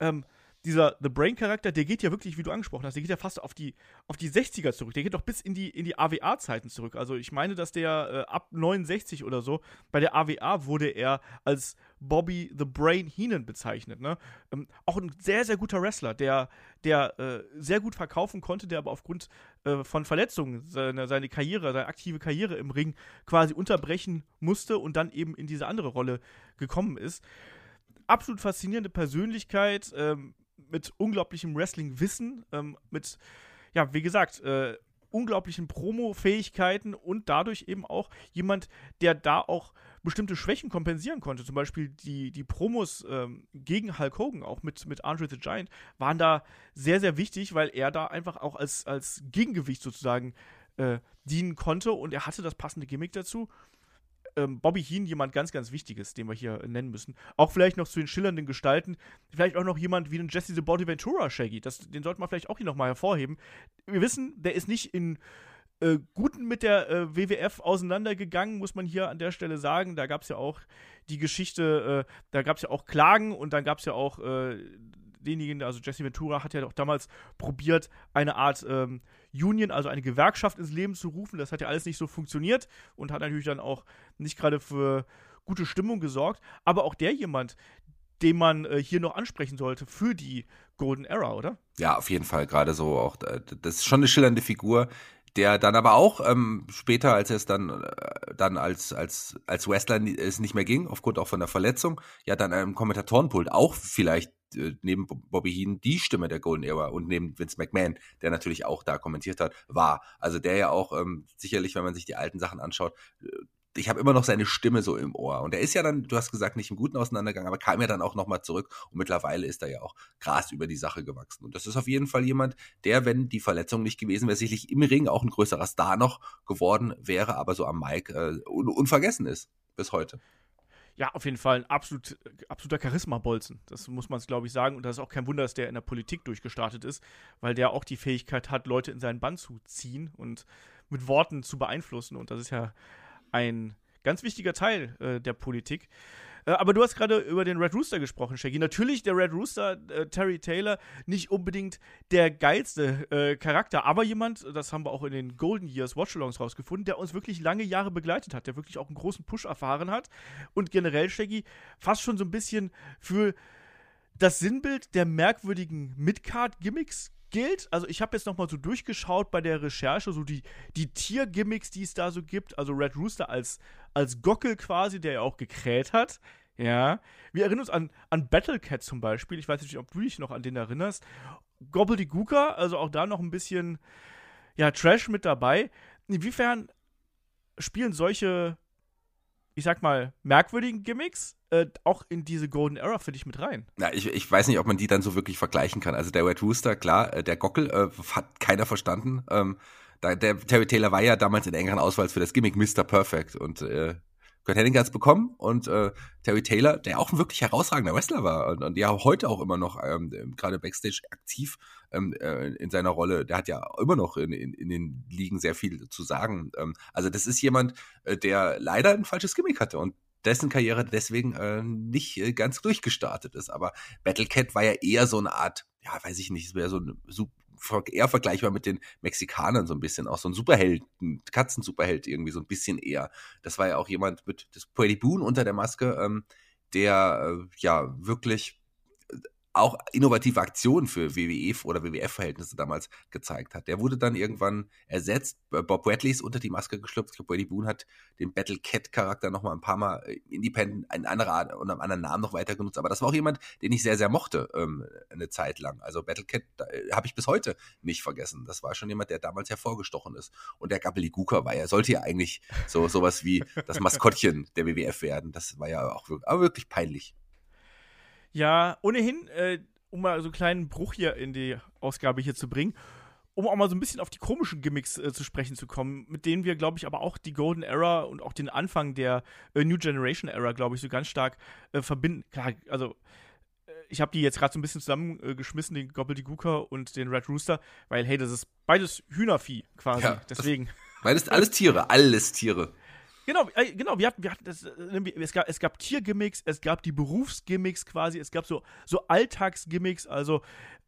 Ähm, dieser The Brain-Charakter, der geht ja wirklich, wie du angesprochen hast, der geht ja fast auf die, auf die 60er zurück. Der geht doch bis in die, in die AWA-Zeiten zurück. Also ich meine, dass der äh, ab 69 oder so, bei der AWA wurde er als Bobby the Brain Heenan bezeichnet. Ne? Ähm, auch ein sehr, sehr guter Wrestler, der, der äh, sehr gut verkaufen konnte, der aber aufgrund äh, von Verletzungen seine, seine Karriere, seine aktive Karriere im Ring quasi unterbrechen musste und dann eben in diese andere Rolle gekommen ist absolut faszinierende Persönlichkeit, ähm, mit unglaublichem Wrestling-Wissen, ähm, mit, ja, wie gesagt, äh, unglaublichen Promo-Fähigkeiten und dadurch eben auch jemand, der da auch bestimmte Schwächen kompensieren konnte. Zum Beispiel die, die Promos ähm, gegen Hulk Hogan, auch mit, mit Andre the Giant, waren da sehr, sehr wichtig, weil er da einfach auch als, als Gegengewicht sozusagen äh, dienen konnte und er hatte das passende Gimmick dazu ähm, Bobby Heen jemand ganz, ganz Wichtiges, den wir hier nennen müssen. Auch vielleicht noch zu den schillernden Gestalten. Vielleicht auch noch jemand wie den Jesse the Body Ventura Shaggy. Das, den sollte man vielleicht auch hier nochmal hervorheben. Wir wissen, der ist nicht in äh, Guten mit der äh, WWF auseinandergegangen, muss man hier an der Stelle sagen. Da gab es ja auch die Geschichte, äh, da gab es ja auch Klagen und dann gab es ja auch äh, denjenigen, also Jesse Ventura hat ja auch damals probiert, eine Art ähm, Union, also eine Gewerkschaft ins Leben zu rufen. Das hat ja alles nicht so funktioniert und hat natürlich dann auch nicht gerade für gute Stimmung gesorgt. Aber auch der jemand, den man äh, hier noch ansprechen sollte für die Golden Era, oder? Ja, auf jeden Fall. Gerade so auch, äh, das ist schon eine schillernde Figur, der dann aber auch ähm, später, als es dann, äh, dann als, als, als Wrestler es nicht mehr ging, aufgrund auch von der Verletzung, ja dann einem Kommentatorenpult auch vielleicht äh, neben Bobby Heen die Stimme der Golden Era und neben Vince McMahon, der natürlich auch da kommentiert hat, war. Also der ja auch ähm, sicherlich, wenn man sich die alten Sachen anschaut, äh, ich habe immer noch seine Stimme so im Ohr. Und er ist ja dann, du hast gesagt, nicht im guten Auseinandergang, aber kam ja dann auch nochmal zurück und mittlerweile ist er ja auch Gras über die Sache gewachsen. Und das ist auf jeden Fall jemand, der, wenn die Verletzung nicht gewesen wäre, sicherlich im Ring auch ein größerer Star noch geworden wäre, aber so am Mike äh, un unvergessen ist bis heute. Ja, auf jeden Fall ein absolut, absoluter Charisma-Bolzen. Das muss man, glaube ich, sagen. Und das ist auch kein Wunder, dass der in der Politik durchgestartet ist, weil der auch die Fähigkeit hat, Leute in seinen Bann zu ziehen und mit Worten zu beeinflussen. Und das ist ja ein ganz wichtiger Teil äh, der Politik. Äh, aber du hast gerade über den Red Rooster gesprochen, Shaggy. Natürlich der Red Rooster, äh, Terry Taylor, nicht unbedingt der geilste äh, Charakter, aber jemand, das haben wir auch in den Golden Years Watchalongs rausgefunden, der uns wirklich lange Jahre begleitet hat, der wirklich auch einen großen Push erfahren hat und generell, Shaggy, fast schon so ein bisschen für das Sinnbild der merkwürdigen Midcard-Gimmicks gilt. Also ich habe jetzt noch mal so durchgeschaut bei der Recherche, so die, die Tier-Gimmicks, die es da so gibt. Also Red Rooster als, als Gockel quasi, der ja auch gekräht hat. Ja. Wir erinnern uns an, an Battlecat zum Beispiel. Ich weiß nicht, ob du dich noch an den erinnerst. Gobbledygooker, also auch da noch ein bisschen ja, Trash mit dabei. inwiefern spielen solche, ich sag mal, merkwürdigen Gimmicks äh, auch in diese Golden Era für dich mit rein? Ja, ich, ich weiß nicht, ob man die dann so wirklich vergleichen kann. Also der Red Rooster, klar, äh, der Gockel äh, hat keiner verstanden. Ähm, da, der Terry Taylor war ja damals in engeren Auswahl für das Gimmick Mr. Perfect und äh, Kurt Hennig hat's bekommen und äh, Terry Taylor, der auch ein wirklich herausragender Wrestler war und, und ja heute auch immer noch ähm, gerade Backstage aktiv ähm, äh, in seiner Rolle, der hat ja immer noch in, in, in den Ligen sehr viel zu sagen. Ähm, also das ist jemand, äh, der leider ein falsches Gimmick hatte und dessen Karriere deswegen äh, nicht äh, ganz durchgestartet ist. Aber Battle Cat war ja eher so eine Art, ja, weiß ich nicht, es wäre so ein eher vergleichbar mit den Mexikanern so ein bisschen, auch so ein Superheld, ein Katzensuperheld irgendwie so ein bisschen eher. Das war ja auch jemand mit das Pretty Boone unter der Maske, ähm, der äh, ja wirklich auch innovative Aktionen für WWE oder WWF-Verhältnisse damals gezeigt hat. Der wurde dann irgendwann ersetzt. Bob Bradley ist unter die Maske geschlüpft. Ich glaube, Brady Boone hat den Battle Cat-Charakter noch mal ein paar Mal äh, independent, ein anderer Art und einem anderen Namen noch weiter genutzt. Aber das war auch jemand, den ich sehr, sehr mochte, ähm, eine Zeit lang. Also Battle Cat äh, habe ich bis heute nicht vergessen. Das war schon jemand, der damals hervorgestochen ist. Und der Gabeliguka war ja, sollte ja eigentlich so sowas wie das Maskottchen der WWF werden. Das war ja auch wirklich, aber wirklich peinlich. Ja, ohnehin, äh, um mal so einen kleinen Bruch hier in die Ausgabe hier zu bringen, um auch mal so ein bisschen auf die komischen Gimmicks äh, zu sprechen zu kommen, mit denen wir, glaube ich, aber auch die Golden Era und auch den Anfang der äh, New Generation Era, glaube ich, so ganz stark äh, verbinden. Klar, also äh, ich habe die jetzt gerade so ein bisschen zusammengeschmissen, den Gobbledygooker und den Red Rooster, weil, hey, das ist beides Hühnervieh quasi. Ja, Deswegen. Beides, alles Tiere, alles Tiere. Genau, äh, genau, wir hatten, wir hatten das, äh, es gab, es gab Tiergimmicks, es gab die Berufsgimmicks quasi, es gab so, so Alltagsgimmicks, also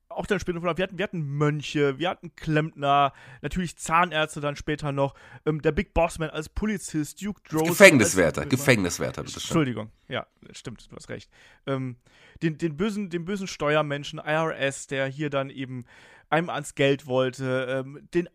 auch dann später, wir hatten, wir hatten Mönche, wir hatten Klempner, natürlich Zahnärzte dann später noch, ähm, der Big Bossman als Polizist, Duke Droz. Gefängniswärter, Gefängniswärter, bitte Entschuldigung, ja, stimmt, du hast recht. Ähm, den, den, bösen, den bösen Steuermenschen, IRS, der hier dann eben einem ans Geld wollte, ähm, den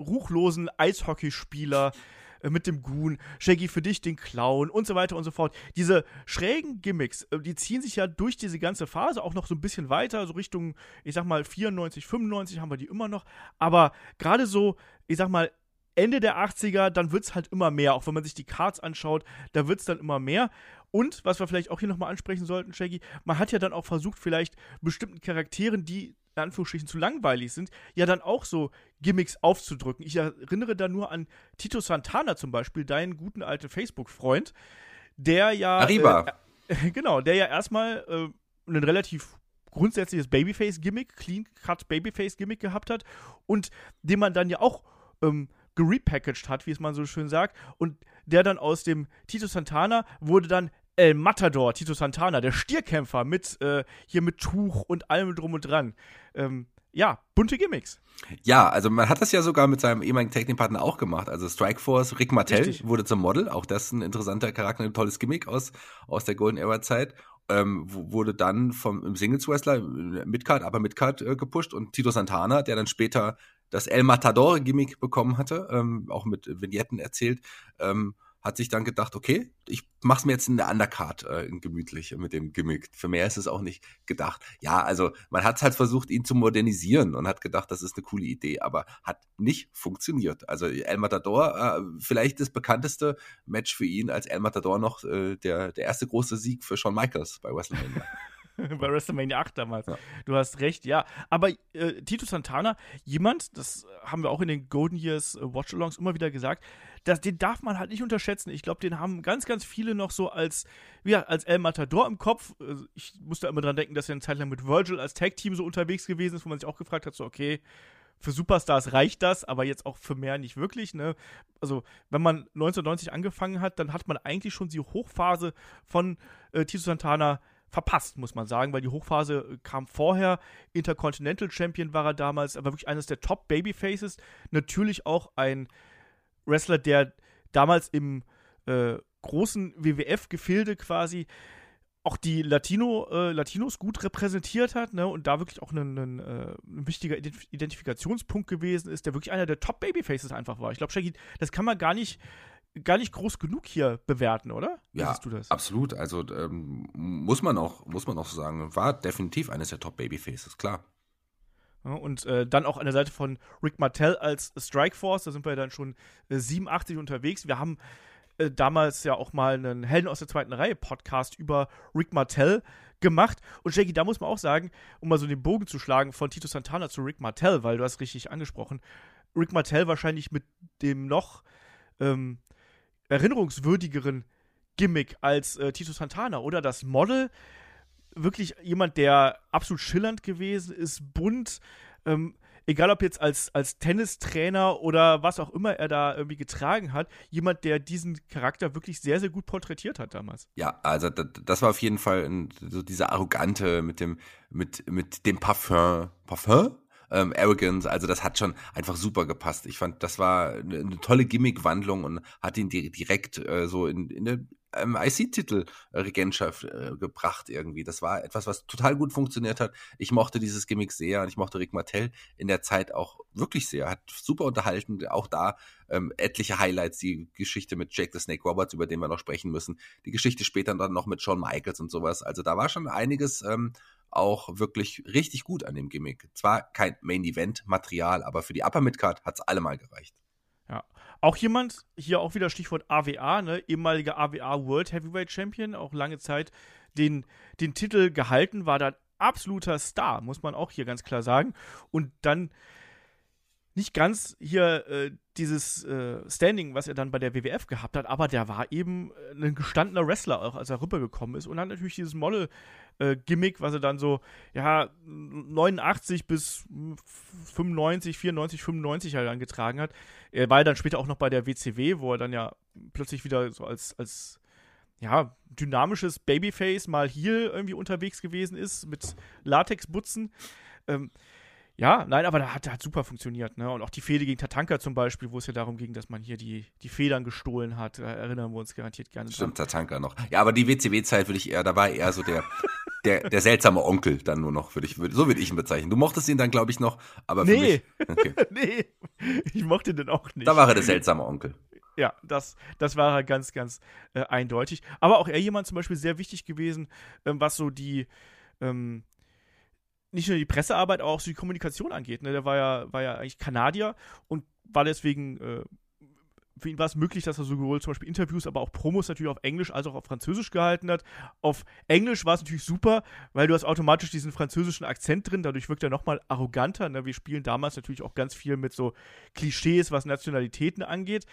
ruchlosen Eishockeyspieler, mit dem Goon, Shaggy für dich den Clown und so weiter und so fort. Diese schrägen Gimmicks, äh, die ziehen sich ja durch diese ganze Phase auch noch so ein bisschen weiter, so Richtung, ich sag mal, 94, 95 haben wir die immer noch. Aber gerade so, ich sag mal, Ende der 80er, dann wird es halt immer mehr. Auch wenn man sich die Cards anschaut, da wird es dann immer mehr. Und was wir vielleicht auch hier nochmal ansprechen sollten, Shaggy, man hat ja dann auch versucht, vielleicht bestimmten Charakteren, die in Anführungsstrichen zu langweilig sind, ja dann auch so Gimmicks aufzudrücken. Ich erinnere da nur an Tito Santana zum Beispiel, deinen guten alten Facebook-Freund, der ja. Arriba. Äh, genau, der ja erstmal äh, ein relativ grundsätzliches Babyface-Gimmick, Clean-Cut Babyface-Gimmick gehabt hat und den man dann ja auch ähm, gerepackaged hat, wie es man so schön sagt. Und der dann aus dem Tito Santana wurde dann El Matador, Tito Santana, der Stierkämpfer mit äh, hier mit Tuch und allem drum und dran. Ähm, ja, bunte Gimmicks. Ja, also man hat das ja sogar mit seinem ehemaligen Technikpartner auch gemacht. Also Strikeforce, Rick Martell Richtig. wurde zum Model. Auch das ein interessanter Charakter, ein tolles Gimmick aus, aus der Golden Era Zeit. Ähm, wurde dann vom im Singles Wrestler äh, Midcard, aber Midcard äh, gepusht und Tito Santana, der dann später das El Matador Gimmick bekommen hatte, ähm, auch mit Vignetten erzählt, ähm, hat sich dann gedacht, okay, ich mach's mir jetzt in der Undercard äh, gemütlich mit dem Gimmick. Für mehr ist es auch nicht gedacht. Ja, also man hat halt versucht, ihn zu modernisieren und hat gedacht, das ist eine coole Idee, aber hat nicht funktioniert. Also El Matador, äh, vielleicht das bekannteste Match für ihn als El Matador noch äh, der, der erste große Sieg für Shawn Michaels bei WrestleMania. bei WrestleMania 8 damals. Ja. Du hast recht, ja. Aber äh, Tito Santana, jemand, das haben wir auch in den Golden Years äh, Watch-Alongs immer wieder gesagt, das, den darf man halt nicht unterschätzen. Ich glaube, den haben ganz, ganz viele noch so als, ja, als El Matador im Kopf. Also ich musste immer dran denken, dass er eine Zeit lang mit Virgil als Tag-Team so unterwegs gewesen ist, wo man sich auch gefragt hat, so, okay, für Superstars reicht das, aber jetzt auch für mehr nicht wirklich. Ne? Also, wenn man 1990 angefangen hat, dann hat man eigentlich schon die Hochphase von äh, Tito Santana verpasst, muss man sagen, weil die Hochphase äh, kam vorher. Intercontinental Champion war er damals, aber wirklich eines der Top Babyfaces. Natürlich auch ein Wrestler, der damals im äh, großen WWF-Gefilde quasi auch die Latino, äh, Latinos gut repräsentiert hat ne, und da wirklich auch ein, äh, ein wichtiger Identifikationspunkt gewesen ist, der wirklich einer der Top-Babyfaces einfach war. Ich glaube, Shaggy, das kann man gar nicht gar nicht groß genug hier bewerten, oder? Wie ja, absolut. Also ähm, muss man auch, muss man auch sagen, war definitiv eines der Top Babyfaces, klar. Ja, und äh, dann auch an der Seite von Rick Martell als Strikeforce, da sind wir dann schon äh, 87 unterwegs. Wir haben äh, damals ja auch mal einen Helden aus der zweiten Reihe Podcast über Rick Martell gemacht. Und Jackie, da muss man auch sagen, um mal so den Bogen zu schlagen von Tito Santana zu Rick Martell, weil du hast richtig angesprochen, Rick Martell wahrscheinlich mit dem noch ähm, erinnerungswürdigeren Gimmick als äh, Tito Santana oder das Model. Wirklich jemand, der absolut schillernd gewesen ist, bunt. Ähm, egal ob jetzt als, als Tennistrainer oder was auch immer er da irgendwie getragen hat, jemand, der diesen Charakter wirklich sehr, sehr gut porträtiert hat damals. Ja, also das, war auf jeden Fall ein, so dieser arrogante mit dem, mit, mit dem Parfum. Parfum? Ähm, Arrogance, also das hat schon einfach super gepasst. Ich fand, das war eine, eine tolle Gimmick-Wandlung und hat ihn direkt äh, so in, in der ähm, IC-Titel Regentschaft äh, gebracht irgendwie. Das war etwas, was total gut funktioniert hat. Ich mochte dieses Gimmick sehr und ich mochte Rick Martell in der Zeit auch wirklich sehr. Hat super unterhalten. Auch da ähm, etliche Highlights. Die Geschichte mit Jake the Snake Roberts, über den wir noch sprechen müssen. Die Geschichte später dann noch mit Shawn Michaels und sowas. Also da war schon einiges ähm, auch wirklich richtig gut an dem Gimmick. Zwar kein Main-Event-Material, aber für die Upper Midcard hat es allemal gereicht. Ja. Auch jemand, hier auch wieder Stichwort AWA, ne, ehemaliger AWA World Heavyweight Champion, auch lange Zeit den, den Titel gehalten, war dann absoluter Star, muss man auch hier ganz klar sagen. Und dann nicht ganz hier äh, dieses äh, Standing, was er dann bei der WWF gehabt hat, aber der war eben äh, ein gestandener Wrestler, auch als er rübergekommen ist und hat natürlich dieses Model-Gimmick, was er dann so, ja, 89 bis 95, 94, 95 halt angetragen hat. Er war dann später auch noch bei der WCW, wo er dann ja plötzlich wieder so als, als ja, dynamisches Babyface mal hier irgendwie unterwegs gewesen ist mit Latexbutzen. Ähm, ja, nein, aber da hat, hat super funktioniert, ne? Und auch die Fehde gegen Tatanka zum Beispiel, wo es ja darum ging, dass man hier die, die Federn gestohlen hat, äh, erinnern wir uns garantiert gerne Stimmt, dran. Tatanka noch. Ja, aber die WCW-Zeit würde ich eher, da war eher so der, der, der seltsame Onkel dann nur noch, würde ich, würd, so würde ich ihn bezeichnen. Du mochtest ihn dann, glaube ich, noch, aber für nee. mich. Okay. nee, ich mochte den auch nicht. Da war er der seltsame Onkel. Ja, das, das war halt ganz, ganz äh, eindeutig. Aber auch er jemand zum Beispiel sehr wichtig gewesen, ähm, was so die, ähm, nicht nur die Pressearbeit, aber auch so die Kommunikation angeht. Ne? Der war ja, war ja eigentlich Kanadier und war deswegen, äh, für ihn war es möglich, dass er sowohl zum Beispiel Interviews, aber auch Promos natürlich auf Englisch als auch auf Französisch gehalten hat. Auf Englisch war es natürlich super, weil du hast automatisch diesen französischen Akzent drin, dadurch wirkt er nochmal arroganter. Ne? Wir spielen damals natürlich auch ganz viel mit so Klischees, was Nationalitäten angeht.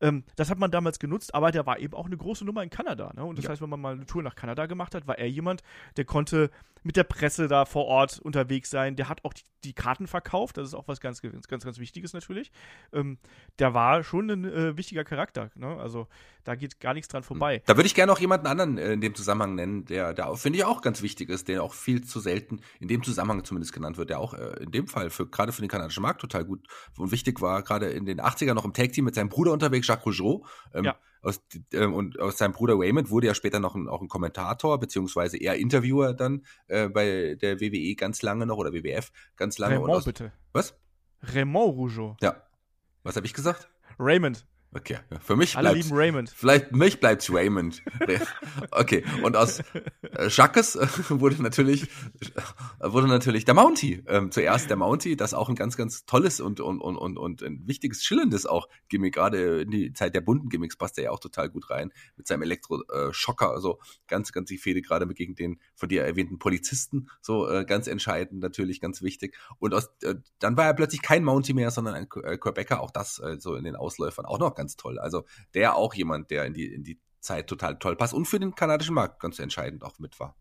Ähm, das hat man damals genutzt, aber der war eben auch eine große Nummer in Kanada. Ne? Und das ja. heißt, wenn man mal eine Tour nach Kanada gemacht hat, war er jemand, der konnte mit der Presse da vor Ort unterwegs sein. Der hat auch die, die Karten verkauft. Das ist auch was ganz, ganz, ganz, ganz Wichtiges natürlich. Ähm, der war schon ein äh, wichtiger Charakter. Ne? Also da geht gar nichts dran hm. vorbei. Da würde ich gerne noch jemanden anderen äh, in dem Zusammenhang nennen, der, der finde ich auch ganz wichtig ist, der auch viel zu selten in dem Zusammenhang zumindest genannt wird, der auch äh, in dem Fall für gerade für den kanadischen Markt total gut und wichtig war, gerade in den 80er noch im Tag Team mit seinem Bruder unterwegs, Jacques Rougeau. Ähm, ja. Aus, äh, und aus seinem Bruder Raymond wurde ja später noch ein, auch ein Kommentator, beziehungsweise eher Interviewer dann äh, bei der WWE ganz lange noch oder WWF ganz lange. Raymond, aus, bitte. Was? Raymond Rougeau. Ja. Was habe ich gesagt? Raymond. Okay, für mich Alle lieben Raymond. Vielleicht mich bleibt's Raymond. okay, und aus äh, Jacques äh, wurde natürlich äh, wurde natürlich der Mountie. Ähm, zuerst der Mountie, das auch ein ganz ganz tolles und und und und und ein wichtiges schillerndes auch Gimmick. Gerade in die Zeit der bunten Gimmicks passt er ja auch total gut rein mit seinem Elektroschocker. Also ganz ganz die Fehde gerade gegen den von dir erwähnten Polizisten. So äh, ganz entscheidend natürlich ganz wichtig. Und aus, äh, dann war er plötzlich kein Mountie mehr, sondern ein äh, Quebecer. Auch das äh, so in den Ausläufern auch noch ganz ganz toll. Also der auch jemand, der in die, in die Zeit total toll passt und für den kanadischen Markt ganz entscheidend auch mit war.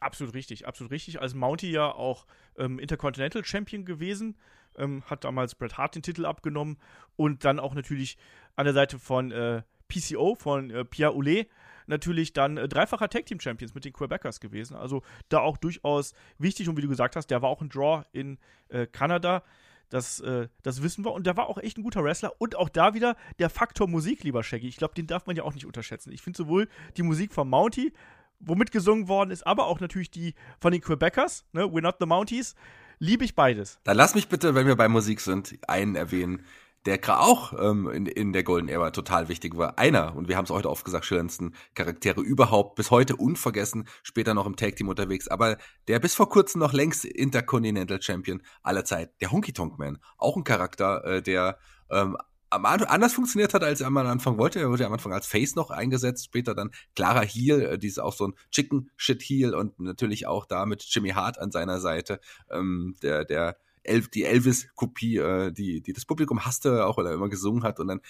Absolut richtig, absolut richtig. Als Mountie ja auch ähm, Intercontinental Champion gewesen, ähm, hat damals Bret Hart den Titel abgenommen und dann auch natürlich an der Seite von äh, PCO, von äh, Pierre Oulet, natürlich dann äh, dreifacher Tag Team Champions mit den Quebecers gewesen. Also da auch durchaus wichtig und wie du gesagt hast, der war auch ein Draw in äh, Kanada. Das, äh, das wissen wir. Und der war auch echt ein guter Wrestler. Und auch da wieder der Faktor Musik, lieber Shaggy. Ich glaube, den darf man ja auch nicht unterschätzen. Ich finde sowohl die Musik von Mountie, womit gesungen worden ist, aber auch natürlich die von den Quebecers, ne? We're not the Mounties, liebe ich beides. Dann lass mich bitte, wenn wir bei Musik sind, einen erwähnen, der auch ähm, in, in der Golden Era total wichtig war. Einer, und wir haben es heute oft gesagt, schillerndsten Charaktere überhaupt, bis heute unvergessen, später noch im Tag Team unterwegs, aber der bis vor kurzem noch längst Intercontinental Champion aller Zeit, der Honky Tonk Man. Auch ein Charakter, äh, der ähm, anders funktioniert hat, als er am Anfang wollte. Er wurde am Anfang als Face noch eingesetzt, später dann klarer Heel, äh, dieses auch so ein Chicken Shit Heel und natürlich auch da mit Jimmy Hart an seiner Seite, ähm, der, der El die Elvis-Kopie, äh, die, die das Publikum hasste, auch weil er immer gesungen hat und dann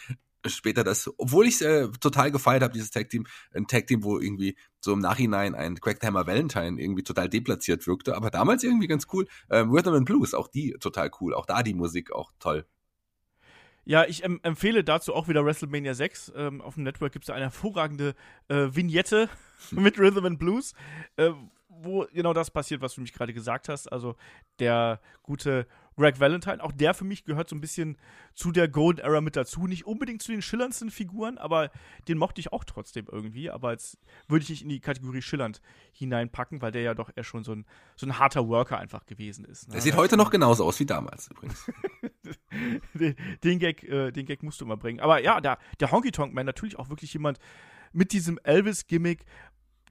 später das, obwohl ich es äh, total gefeiert habe, dieses Tag-Team, ein Tag-Team, wo irgendwie so im Nachhinein ein Cracktimer Valentine irgendwie total deplatziert wirkte, aber damals irgendwie ganz cool. Ähm, Rhythm and Blues, auch die total cool, auch da die Musik auch toll. Ja, ich ähm, empfehle dazu auch wieder WrestleMania 6. Ähm, auf dem Network gibt es eine hervorragende äh, Vignette mit Rhythm and Blues, äh, wo genau das passiert, was du mich gerade gesagt hast. Also der gute Greg Valentine, auch der für mich gehört so ein bisschen zu der Golden Era mit dazu. Nicht unbedingt zu den schillerndsten Figuren, aber den mochte ich auch trotzdem irgendwie. Aber jetzt würde ich nicht in die Kategorie schillernd hineinpacken, weil der ja doch eher schon so ein, so ein harter Worker einfach gewesen ist. Ne? Der sieht heute noch genauso aus wie damals übrigens. den, den, Gag, äh, den Gag musst du immer bringen. Aber ja, der, der Honky Tonk Man, natürlich auch wirklich jemand mit diesem Elvis-Gimmick,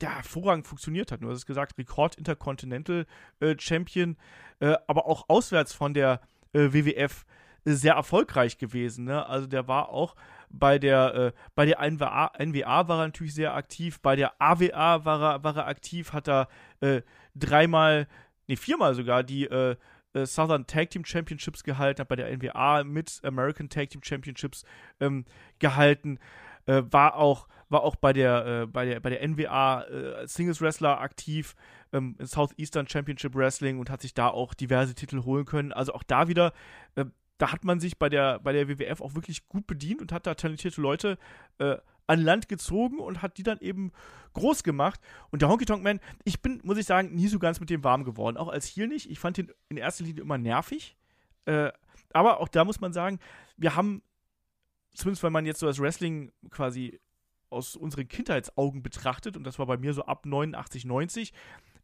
der hervorragend funktioniert hat. Du hast es gesagt, Rekord Intercontinental äh, Champion, äh, aber auch auswärts von der äh, WWF sehr erfolgreich gewesen. Ne? Also der war auch bei der, äh, bei der NWA, NWA war er natürlich sehr aktiv, bei der AWA war er, war er aktiv, hat er äh, dreimal, nee, viermal sogar die äh, Southern Tag Team Championships gehalten, hat bei der NWA mit American Tag Team Championships ähm, gehalten, war auch war auch bei der, äh, bei der, bei der NWA äh, Singles Wrestler aktiv ähm, im Southeastern Championship Wrestling und hat sich da auch diverse Titel holen können. Also auch da wieder, äh, da hat man sich bei der, bei der WWF auch wirklich gut bedient und hat da talentierte Leute äh, an Land gezogen und hat die dann eben groß gemacht. Und der Honky Tonk Man, ich bin, muss ich sagen, nie so ganz mit dem warm geworden. Auch als hier nicht. Ich fand den in erster Linie immer nervig. Äh, aber auch da muss man sagen, wir haben, zumindest wenn man jetzt so das Wrestling quasi aus unseren Kindheitsaugen betrachtet, und das war bei mir so ab 89, 90,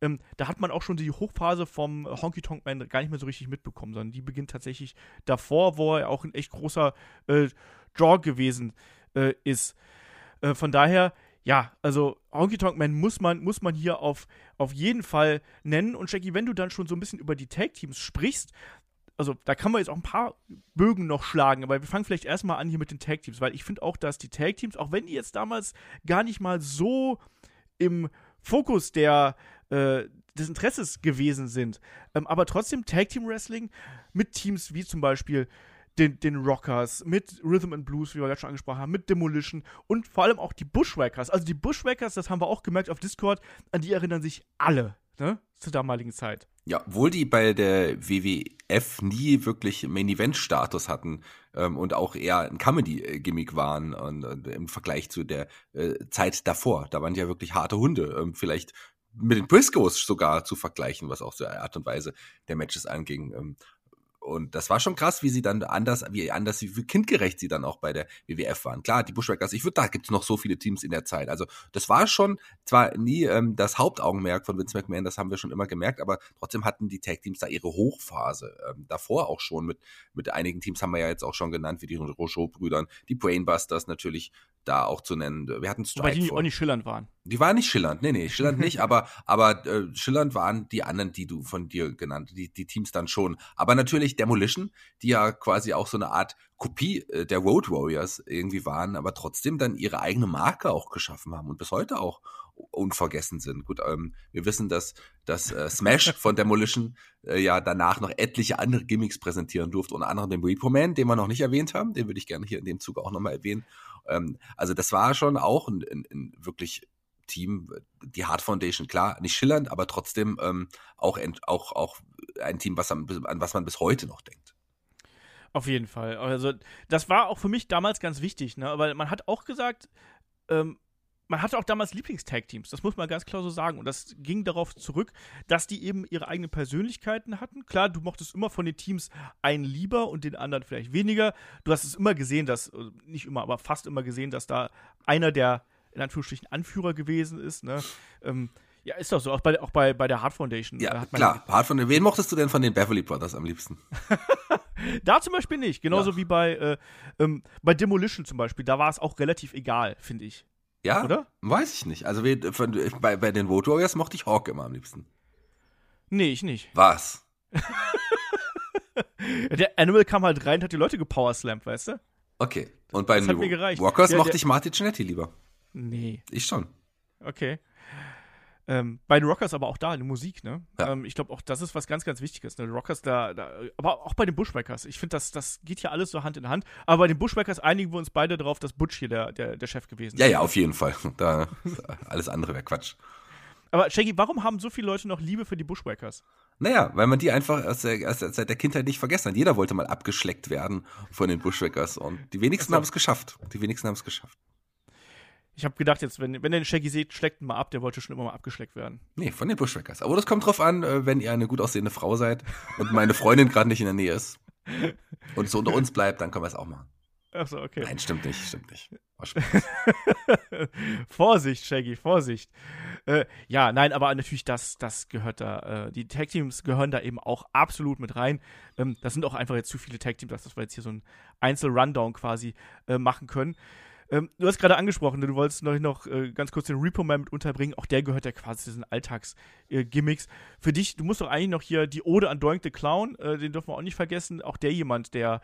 ähm, da hat man auch schon die Hochphase vom Honky Tonk Man gar nicht mehr so richtig mitbekommen, sondern die beginnt tatsächlich davor, wo er auch ein echt großer äh, Draw gewesen äh, ist. Äh, von daher, ja, also Honky Tonk Man muss man, muss man hier auf, auf jeden Fall nennen. Und Jackie, wenn du dann schon so ein bisschen über die Tag-Teams sprichst, also da kann man jetzt auch ein paar Bögen noch schlagen, aber wir fangen vielleicht erstmal an hier mit den Tag Teams, weil ich finde auch, dass die Tag Teams, auch wenn die jetzt damals gar nicht mal so im Fokus der, äh, des Interesses gewesen sind, ähm, aber trotzdem Tag Team Wrestling mit Teams wie zum Beispiel den, den Rockers, mit Rhythm and Blues, wie wir gerade schon angesprochen haben, mit Demolition und vor allem auch die Bushwhackers. Also die Bushwhackers, das haben wir auch gemerkt auf Discord, an die erinnern sich alle ne, zur damaligen Zeit. Ja, obwohl die bei der WWF nie wirklich Main-Event-Status hatten ähm, und auch eher ein Comedy-Gimmick waren und, und, im Vergleich zu der äh, Zeit davor. Da waren die ja wirklich harte Hunde. Ähm, vielleicht mit den Briscoes sogar zu vergleichen, was auch so Art und Weise der Matches anging. Ähm, und das war schon krass, wie sie dann anders, wie anders, wie kindgerecht sie dann auch bei der WWF waren. Klar, die Bushwhackers, ich würde, da gibt es noch so viele Teams in der Zeit. Also das war schon zwar nie ähm, das Hauptaugenmerk von Vince McMahon, das haben wir schon immer gemerkt, aber trotzdem hatten die Tag Teams da ihre Hochphase. Ähm, davor auch schon mit mit einigen Teams haben wir ja jetzt auch schon genannt, wie die Rochot-Brüdern, die Brainbusters natürlich da auch zu nennen. Wir hatten Strike Wobei die auch nicht schillernd waren. Die waren nicht schillernd, nee, nee, schillernd nicht, aber, aber äh, schillernd waren die anderen, die du von dir genannt, die, die Teams dann schon. Aber natürlich Demolition, die ja quasi auch so eine Art Kopie äh, der Road Warriors irgendwie waren, aber trotzdem dann ihre eigene Marke auch geschaffen haben und bis heute auch unvergessen sind. Gut, ähm, wir wissen, dass dass äh, Smash von Demolition äh, ja danach noch etliche andere Gimmicks präsentieren durfte, unter anderem den Repo Man, den wir noch nicht erwähnt haben, den würde ich gerne hier in dem Zug auch nochmal erwähnen. Ähm, also das war schon auch ein, ein, ein wirklich Team, die Hard Foundation, klar, nicht schillernd, aber trotzdem ähm, auch, auch, auch ein Team, was an, an was man bis heute noch denkt. Auf jeden Fall. Also, das war auch für mich damals ganz wichtig, ne? weil man hat auch gesagt, ähm, man hatte auch damals Lieblingstag-Teams, das muss man ganz klar so sagen. Und das ging darauf zurück, dass die eben ihre eigenen Persönlichkeiten hatten. Klar, du mochtest immer von den Teams einen lieber und den anderen vielleicht weniger. Du hast es immer gesehen, dass, äh, nicht immer, aber fast immer gesehen, dass da einer der, in Anführungsstrichen, Anführer gewesen ist. Ne? Ähm, ja, ist doch so, auch bei, auch bei, bei der Hart Foundation. Ja, klar, Hart Foundation. Wen mochtest du denn von den Beverly Brothers am liebsten? Da zum Beispiel nicht. Genauso Ja. wie bei, äh, ähm, bei Demolition zum Beispiel. Da war es auch relativ egal, finde ich. Ja, Oder? weiß ich nicht. Also bei, bei den Vote Warriors mochte ich Hawk immer am liebsten. Nee, ich nicht. Was? Der Animal kam halt rein und hat die Leute gepowerslampt, weißt du? Okay. Und bei Das den. Walkers Ja, mochte der- ich Martin Cinetti lieber. Nee. Ich schon. Okay. Ähm, bei den Rockers aber auch da, in der Musik, ne? Ja. Ähm, ich glaube auch, das ist was ganz, ganz Wichtiges. Ne? Rockers da, da, aber auch bei den Bushwackers. Ich finde, das, das geht ja alles so Hand in Hand. Aber bei den Bushwackers einigen wir uns beide darauf, dass Butch hier der, der, der Chef gewesen ist. Ja, ja, auf jeden Fall. Da, alles andere wäre Quatsch. Aber Shaggy, warum haben so viele Leute noch Liebe für die Bushwackers? Naja, weil man die einfach aus der, aus der, seit der Kindheit nicht vergessen hat. Jeder wollte mal abgeschleckt werden von den Bushwackers und die wenigsten Ach so. haben es geschafft. Die wenigsten haben es geschafft. Ich habe gedacht, jetzt, wenn, wenn ihr den Shaggy seht, schleckt ihn mal ab, der wollte schon immer mal abgeschleckt werden. Nee, von den Bushwackers. Aber das kommt drauf an, äh, wenn ihr eine gut aussehende Frau seid und meine Freundin gerade nicht in der Nähe ist und so unter uns bleibt, dann können wir es auch machen. Achso, okay. Nein, stimmt nicht, stimmt nicht. Vorsicht, Shaggy, Vorsicht. Äh, ja, nein, aber natürlich, das, das gehört da. Äh, die Tag Teams gehören da eben auch absolut mit rein. Ähm, das sind auch einfach jetzt zu viele Tag Teams, dass wir jetzt hier so ein Einzel-Rundown quasi äh, machen können. Ähm, du hast gerade angesprochen, ne, du wolltest noch, noch äh, ganz kurz den Repo Man mit unterbringen. Auch der gehört ja quasi zu diesen Alltags-Gimmicks. Für dich, du musst doch eigentlich noch hier die Ode an Doink the Clown, äh, den dürfen wir auch nicht vergessen. Auch der jemand, der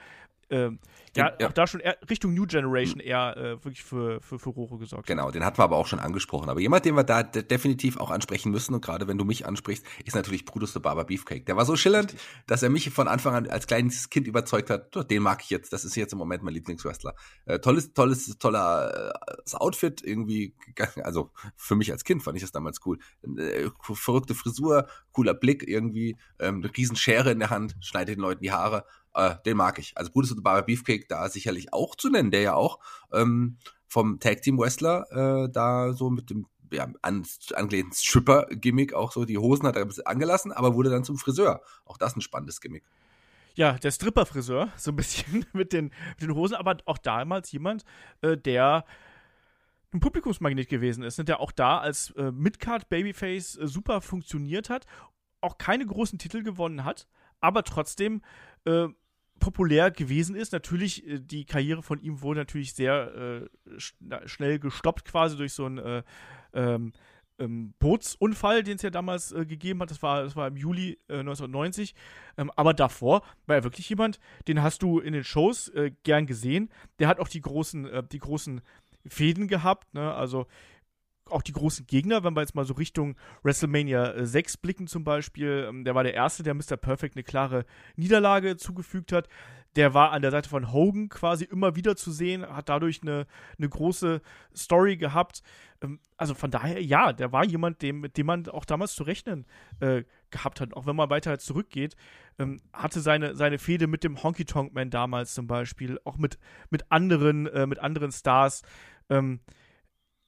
ähm, ja, Ja. auch da schon Richtung New Generation eher äh, wirklich für, für Furore gesorgt hat. Genau, den hatten wir aber auch schon angesprochen. Aber jemand, den wir da de definitiv auch ansprechen müssen, und gerade wenn du mich ansprichst, ist natürlich Brutus the Barber Beefcake. Der war so schillernd, dass er mich von Anfang an als kleines Kind überzeugt hat, "Oh, den mag ich jetzt, das ist jetzt im Moment mein Lieblingswrestler. Äh, tolles, tolles, toller äh, Outfit irgendwie, also für mich als Kind fand ich das damals cool. Äh, verrückte Frisur, cooler Blick irgendwie, ähm, eine riesen Schere in der Hand, schneidet den Leuten die Haare. Äh, den mag ich. Also Brutus the Barber Beefcake da sicherlich auch zu nennen, der ja auch ähm, vom Tag Team Wrestler äh, da so mit dem ja, an, angelehnten Stripper-Gimmick auch so die Hosen hat er ein bisschen angelassen, aber wurde dann zum Friseur. Auch das ein spannendes Gimmick. Ja, der Stripper-Friseur, so ein bisschen mit den, mit den Hosen, aber auch damals jemand, äh, der ein Publikumsmagnet gewesen ist, ne, der auch da als äh, Midcard-Babyface äh, super funktioniert hat, auch keine großen Titel gewonnen hat, aber trotzdem äh, populär gewesen ist. Natürlich, äh, die Karriere von ihm wurde natürlich sehr äh, sch schnell gestoppt, quasi durch so einen äh, ähm, ähm, Bootsunfall, den es ja damals äh, gegeben hat. Das war, das war im Juli äh, 1990. Ähm, aber davor war er wirklich jemand, den hast du in den Shows äh, gern gesehen. Der hat auch die großen, äh, die großen Fäden gehabt. Ne? Also auch die großen Gegner, wenn wir jetzt mal so Richtung WrestleMania äh, 6 blicken zum Beispiel, ähm, der war der Erste, der Mr. Perfect eine klare Niederlage zugefügt hat. Der war an der Seite von Hogan quasi immer wieder zu sehen, hat dadurch eine, eine große Story gehabt. Ähm, also von daher, ja, der war jemand, dem, mit dem man auch damals zu rechnen äh, gehabt hat. Auch wenn man weiter zurückgeht, ähm, hatte seine, seine Fehde mit dem Honky Tonk Man damals zum Beispiel, auch mit, mit anderen, äh, mit anderen Stars. Ähm,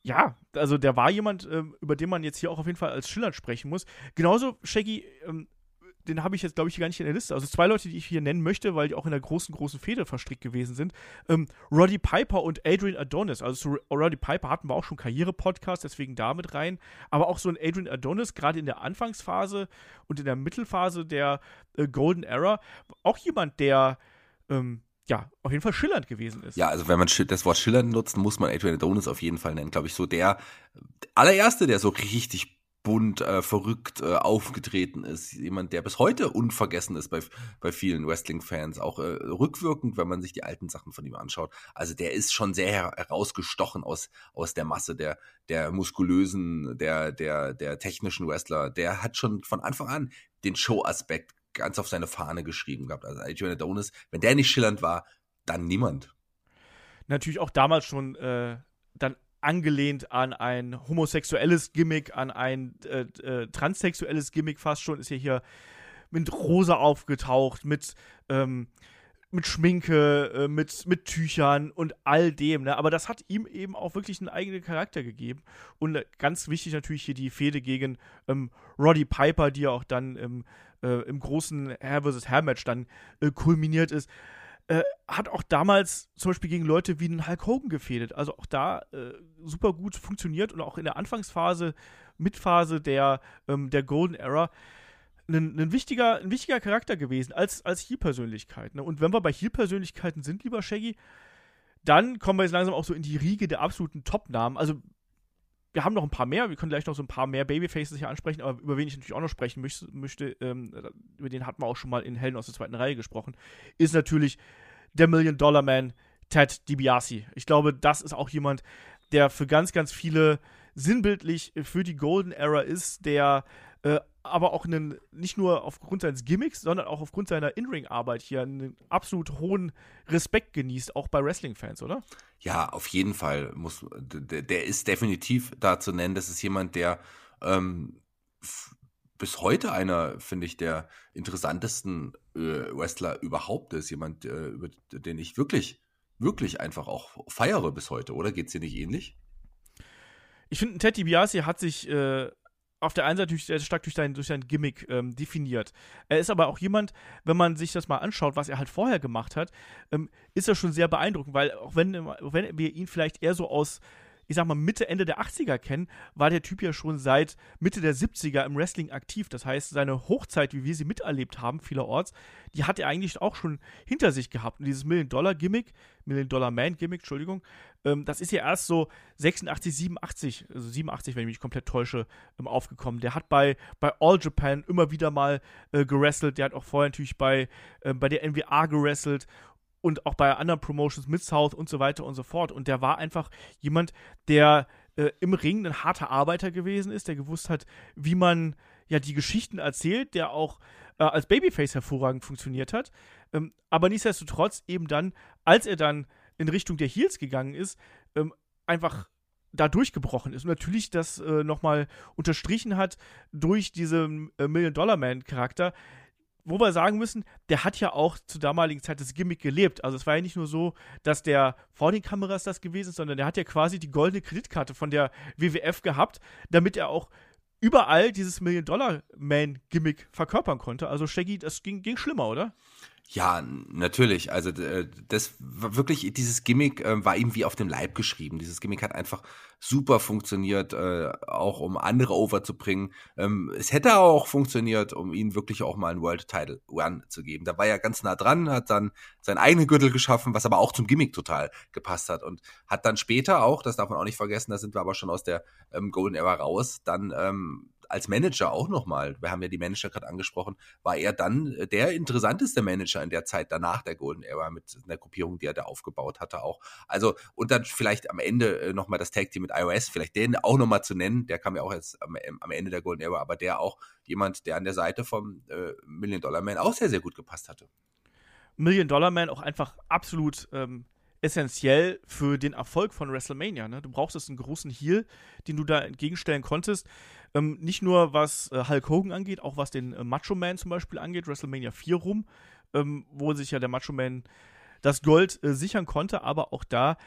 ja, also der war jemand, ähm, über den man jetzt hier auch auf jeden Fall als schillernd sprechen muss. Genauso, Shaggy, ähm, den habe ich jetzt, glaube ich, gar nicht in der Liste. Also zwei Leute, die ich hier nennen möchte, weil die auch in der großen, großen Fehde verstrickt gewesen sind. Ähm, Roddy Piper und Adrian Adonis. Also zu Roddy Piper hatten wir auch schon Karriere-Podcast, deswegen da mit rein. Aber auch so ein Adrian Adonis, gerade in der Anfangsphase und in der Mittelphase der äh, Golden Era, auch jemand, der ähm, ja, auf jeden Fall schillernd gewesen ist. Ja, also wenn man das Wort schillernd nutzt, muss man Adrian Adonis auf jeden Fall nennen. Glaube ich, so der allererste, der so richtig bunt, äh, verrückt äh, aufgetreten ist. Jemand, der bis heute unvergessen ist bei, bei vielen Wrestling-Fans. Auch äh, rückwirkend, wenn man sich die alten Sachen von ihm anschaut. Also der ist schon sehr her herausgestochen aus, aus der Masse der, der muskulösen, der, der, der technischen Wrestler. Der hat schon von Anfang an den Show-Aspekt ganz auf seine Fahne geschrieben gehabt. Also Adrian Adonis, wenn der nicht schillernd war, dann niemand. natürlich auch damals schon äh, dann angelehnt an ein homosexuelles Gimmick, an ein äh, äh, transsexuelles Gimmick fast schon, ist ja hier mit Rosa aufgetaucht, mit, ähm, mit Schminke, äh, mit, mit Tüchern und all dem. Ne? Aber das hat ihm eben auch wirklich einen eigenen Charakter gegeben. Und äh, ganz wichtig natürlich hier die Fehde gegen ähm, Roddy Piper, die ja auch dann im, äh, im großen Hair vs. Hair Match dann äh, kulminiert ist äh, hat auch damals zum Beispiel gegen Leute wie einen Hulk Hogan gefädet. Also auch da äh, super gut funktioniert und auch in der Anfangsphase, Mitphase der, ähm, der Golden Era ein, ein, wichtiger, ein wichtiger Charakter gewesen als, als Heel-Persönlichkeit. Ne? Und wenn wir bei Heel-Persönlichkeiten sind, lieber Shaggy, dann kommen wir jetzt langsam auch so in die Riege der absoluten Top-Namen. Also, wir haben noch ein paar mehr, wir können gleich noch so ein paar mehr Babyfaces hier ansprechen, aber über wen ich natürlich auch noch sprechen möchte, möchte ähm, über den hatten wir auch schon mal in Helden aus der zweiten Reihe gesprochen, ist natürlich der Million-Dollar-Man Ted DiBiase. Ich glaube, das ist auch jemand, der für ganz, ganz viele sinnbildlich für die Golden Era ist, der äh, aber auch einen, nicht nur aufgrund seines Gimmicks, sondern auch aufgrund seiner In-Ring-Arbeit hier einen absolut hohen Respekt genießt, auch bei Wrestling-Fans, oder? Ja, auf jeden Fall. Muss, der, der, ist definitiv da zu nennen. Das ist jemand, der ähm, bis heute einer, finde ich, der interessantesten äh, Wrestler überhaupt ist. Jemand, äh, über den ich wirklich, wirklich einfach auch feiere bis heute, oder? Geht es dir nicht ähnlich? Ich finde, Teddy Biasi hat sich äh, auf der einen Seite durch, stark durch sein, durch sein Gimmick ähm, definiert. Er ist aber auch jemand, wenn man sich das mal anschaut, was er halt vorher gemacht hat, ähm, ist er schon sehr beeindruckend, weil auch wenn, wenn wir ihn vielleicht eher so aus ich sag mal, Mitte, Ende der 80er kennen, war der Typ ja schon seit Mitte der 70er im Wrestling aktiv. Das heißt, seine Hochzeit, wie wir sie miterlebt haben, vielerorts, die hat er eigentlich auch schon hinter sich gehabt. Und dieses Million-Dollar-Gimmick, Million-Dollar-Man-Gimmick, Entschuldigung, ähm, das ist ja erst so 86, 87, also 87, wenn ich mich komplett täusche, ähm, aufgekommen. Der hat bei, bei All Japan immer wieder mal äh, gerestelt. Der hat auch vorher natürlich bei, äh, bei der NWA gerestelt und auch bei anderen Promotions mit South und so weiter und so fort. Und der war einfach jemand, der äh, im Ring ein harter Arbeiter gewesen ist, der gewusst hat, wie man ja die Geschichten erzählt, der auch äh, als Babyface hervorragend funktioniert hat. Ähm, aber nichtsdestotrotz eben dann, als er dann in Richtung der Heels gegangen ist, ähm, einfach da durchgebrochen ist und natürlich das äh, nochmal unterstrichen hat durch diesen äh, Million-Dollar-Man-Charakter, wo wir sagen müssen, der hat ja auch zur damaligen Zeit das Gimmick gelebt. Also es war ja nicht nur so, dass der vor den Kameras das gewesen ist, sondern der hat ja quasi die goldene Kreditkarte von der WWF gehabt, damit er auch überall dieses Million-Dollar-Man-Gimmick verkörpern konnte. Also Shaggy, das ging, ging schlimmer, oder? Ja, natürlich. Also das war wirklich, dieses Gimmick äh, war ihm wie auf dem Leib geschrieben. Dieses Gimmick hat einfach super funktioniert, äh, auch um andere overzubringen. Ähm, es hätte auch funktioniert, um ihm wirklich auch mal einen World Title Run zu geben. Da war er ganz nah dran, hat dann seinen eigenen Gürtel geschaffen, was aber auch zum Gimmick total gepasst hat und hat dann später auch, das darf man auch nicht vergessen, da sind wir aber schon aus der ähm, Golden Era raus, dann ähm, als Manager auch nochmal, wir haben ja die Manager gerade angesprochen, war er dann der interessanteste Manager in der Zeit danach der Golden Era mit einer Gruppierung, die er da aufgebaut hatte auch. Also, und dann vielleicht am Ende äh, nochmal das Tag Team mit iOS, vielleicht den auch nochmal zu nennen, der kam ja auch jetzt am, am, Ende der Golden Era, aber der auch jemand, der an der Seite vom äh, Million Dollar Man auch sehr, sehr gut gepasst hatte. Million Dollar Man auch einfach absolut ähm, essentiell für den Erfolg von WrestleMania. Ne? Du brauchst einen großen Heal, den du da entgegenstellen konntest. Ähm, nicht nur was äh, Hulk Hogan angeht, auch was den äh, Macho Man zum Beispiel angeht, WrestleMania 4 rum, ähm, wo sich ja der Macho Man das Gold äh, sichern konnte, aber auch da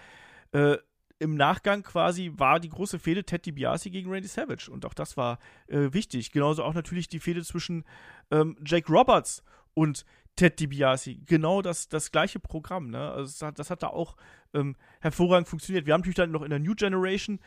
äh, im Nachgang quasi war die große Fehde Ted DiBiase gegen Randy Savage und auch das war äh, wichtig. Genauso auch natürlich die Fehde zwischen ähm, Jake Roberts und Ted DiBiase. Genau das, das gleiche Programm. Ne? Also das, hat, das hat da auch ähm, hervorragend funktioniert. Wir haben natürlich dann noch in der New Generation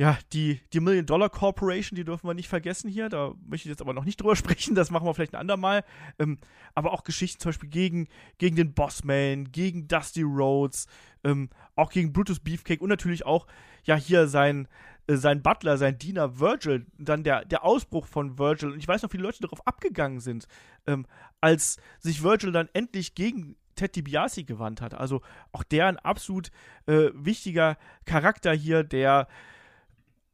ja, die, die Million Dollar Corporation, die dürfen wir nicht vergessen hier. Da möchte ich jetzt aber noch nicht drüber sprechen, das machen wir vielleicht ein andermal. Ähm, aber auch Geschichten zum Beispiel gegen, gegen den Bossman, gegen Dusty Rhodes, ähm, auch gegen Brutus Beefcake und natürlich auch, ja, hier sein, äh, sein Butler, sein Diener Virgil, dann der, der Ausbruch von Virgil. Und ich weiß noch, viele Leute darauf abgegangen sind, ähm, als sich Virgil dann endlich gegen Ted DiBiase gewandt hat. Also auch der ein absolut äh, wichtiger Charakter hier, der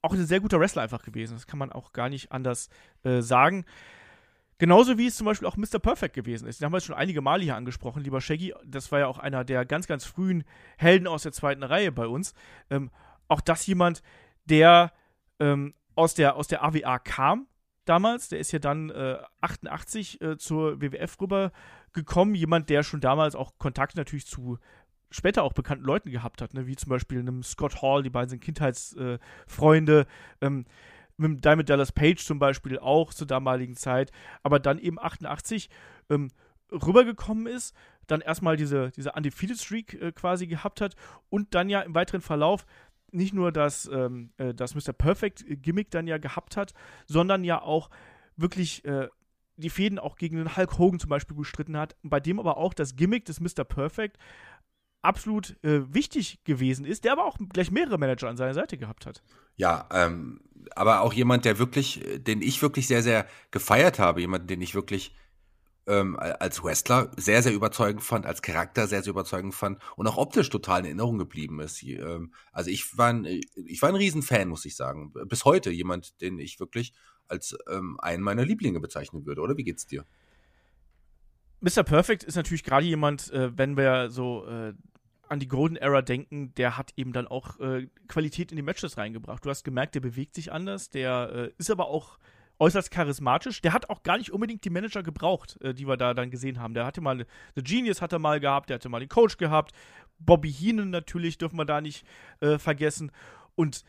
auch ein sehr guter Wrestler einfach gewesen. Das kann man auch gar nicht anders äh, sagen. Genauso wie es zum Beispiel auch Mr. Perfect gewesen ist. Den haben wir jetzt schon einige Male hier angesprochen, lieber Shaggy. Das war ja auch einer der ganz, ganz frühen Helden aus der zweiten Reihe bei uns. Ähm, auch das jemand, der ähm, aus, der, aus der AWA kam damals. Der ist ja dann äh, 88 äh, zur WWF rübergekommen. Jemand, der schon damals auch Kontakt natürlich zu später auch bekannten Leuten gehabt hat, ne? wie zum Beispiel einem Scott Hall, die beiden sind Kindheitsfreunde, äh, ähm, mit Diamond Dallas Page zum Beispiel auch zur damaligen Zeit, aber dann eben 88 ähm, rübergekommen ist, dann erstmal diese, diese Undefeated Streak äh, quasi gehabt hat und dann ja im weiteren Verlauf nicht nur das, ähm, äh, das Mr. Perfect Gimmick dann ja gehabt hat, sondern ja auch wirklich äh, die Fäden auch gegen den Hulk Hogan zum Beispiel bestritten hat, bei dem aber auch das Gimmick des Mr. Perfect absolut äh, wichtig gewesen ist, der aber auch gleich mehrere Manager an seiner Seite gehabt hat. Ja, ähm, aber auch jemand, der wirklich, den ich wirklich sehr, sehr gefeiert habe, jemand, den ich wirklich ähm, als Wrestler sehr, sehr überzeugend fand, als Charakter sehr, sehr überzeugend fand und auch optisch total in Erinnerung geblieben ist. Ähm, also ich war ein, ich war ein Riesenfan, muss ich sagen. Bis heute jemand, den ich wirklich als ähm, einen meiner Lieblinge bezeichnen würde, oder? Wie geht's dir? Mr. Perfect ist natürlich gerade jemand, äh, wenn wir so äh, an die Golden Era denken, der hat eben dann auch äh, Qualität in die Matches reingebracht. Du hast gemerkt, der bewegt sich anders, der äh, ist aber auch äußerst charismatisch. Der hat auch gar nicht unbedingt die Manager gebraucht, äh, die wir da dann gesehen haben. Der hatte mal The Genius hat er mal gehabt, der hatte mal den Coach gehabt. Bobby Heenan natürlich dürfen wir da nicht äh, vergessen. Und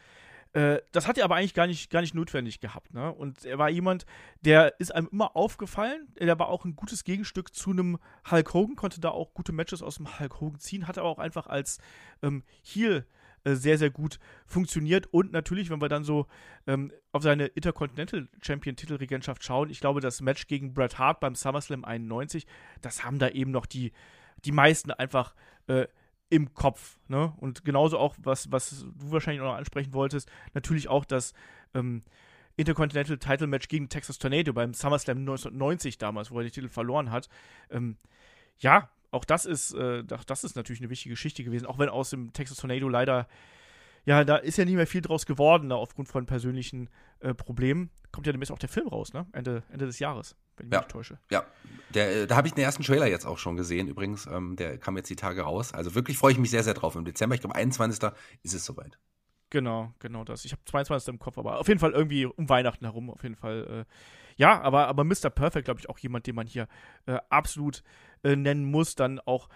äh, das hat er aber eigentlich gar nicht, gar nicht notwendig gehabt. Ne? Und er war jemand, der ist einem immer aufgefallen. Der war auch ein gutes Gegenstück zu einem Hulk Hogan, konnte da auch gute Matches aus dem Hulk Hogan ziehen, hat aber auch einfach als ähm, Heel äh, sehr, sehr gut funktioniert. Und natürlich, wenn wir dann so ähm, auf seine Intercontinental Champion-Titelregentschaft schauen, ich glaube, das Match gegen Bret Hart beim SummerSlam 91, das haben da eben noch die, die meisten einfach äh, im Kopf. Ne? Und genauso auch, was, was du wahrscheinlich noch ansprechen wolltest, natürlich auch das ähm, Intercontinental Title Match gegen Texas Tornado beim SummerSlam 1990 damals, wo er den Titel verloren hat. Ähm, ja, auch das ist, äh, das ist natürlich eine wichtige Geschichte gewesen, auch wenn aus dem Texas Tornado leider, ja, da ist ja nicht mehr viel draus geworden, da aufgrund von persönlichen äh, Problemen. Kommt ja demnächst auch der Film raus, ne? Ende, Ende des Jahres wenn ich mich ja. nicht täusche. Ja, der, äh, da habe ich den ersten Trailer jetzt auch schon gesehen, übrigens. Ähm, der kam jetzt die Tage raus. Also wirklich freue ich mich sehr, sehr drauf. Im Dezember, ich glaube, 21. ist es soweit. Genau, genau das. Ich habe 22. im Kopf, aber auf jeden Fall irgendwie um Weihnachten herum, auf jeden Fall. Äh, ja, aber, aber Mr. Perfect, glaube ich, auch jemand, den man hier äh, absolut äh, nennen muss. Dann auch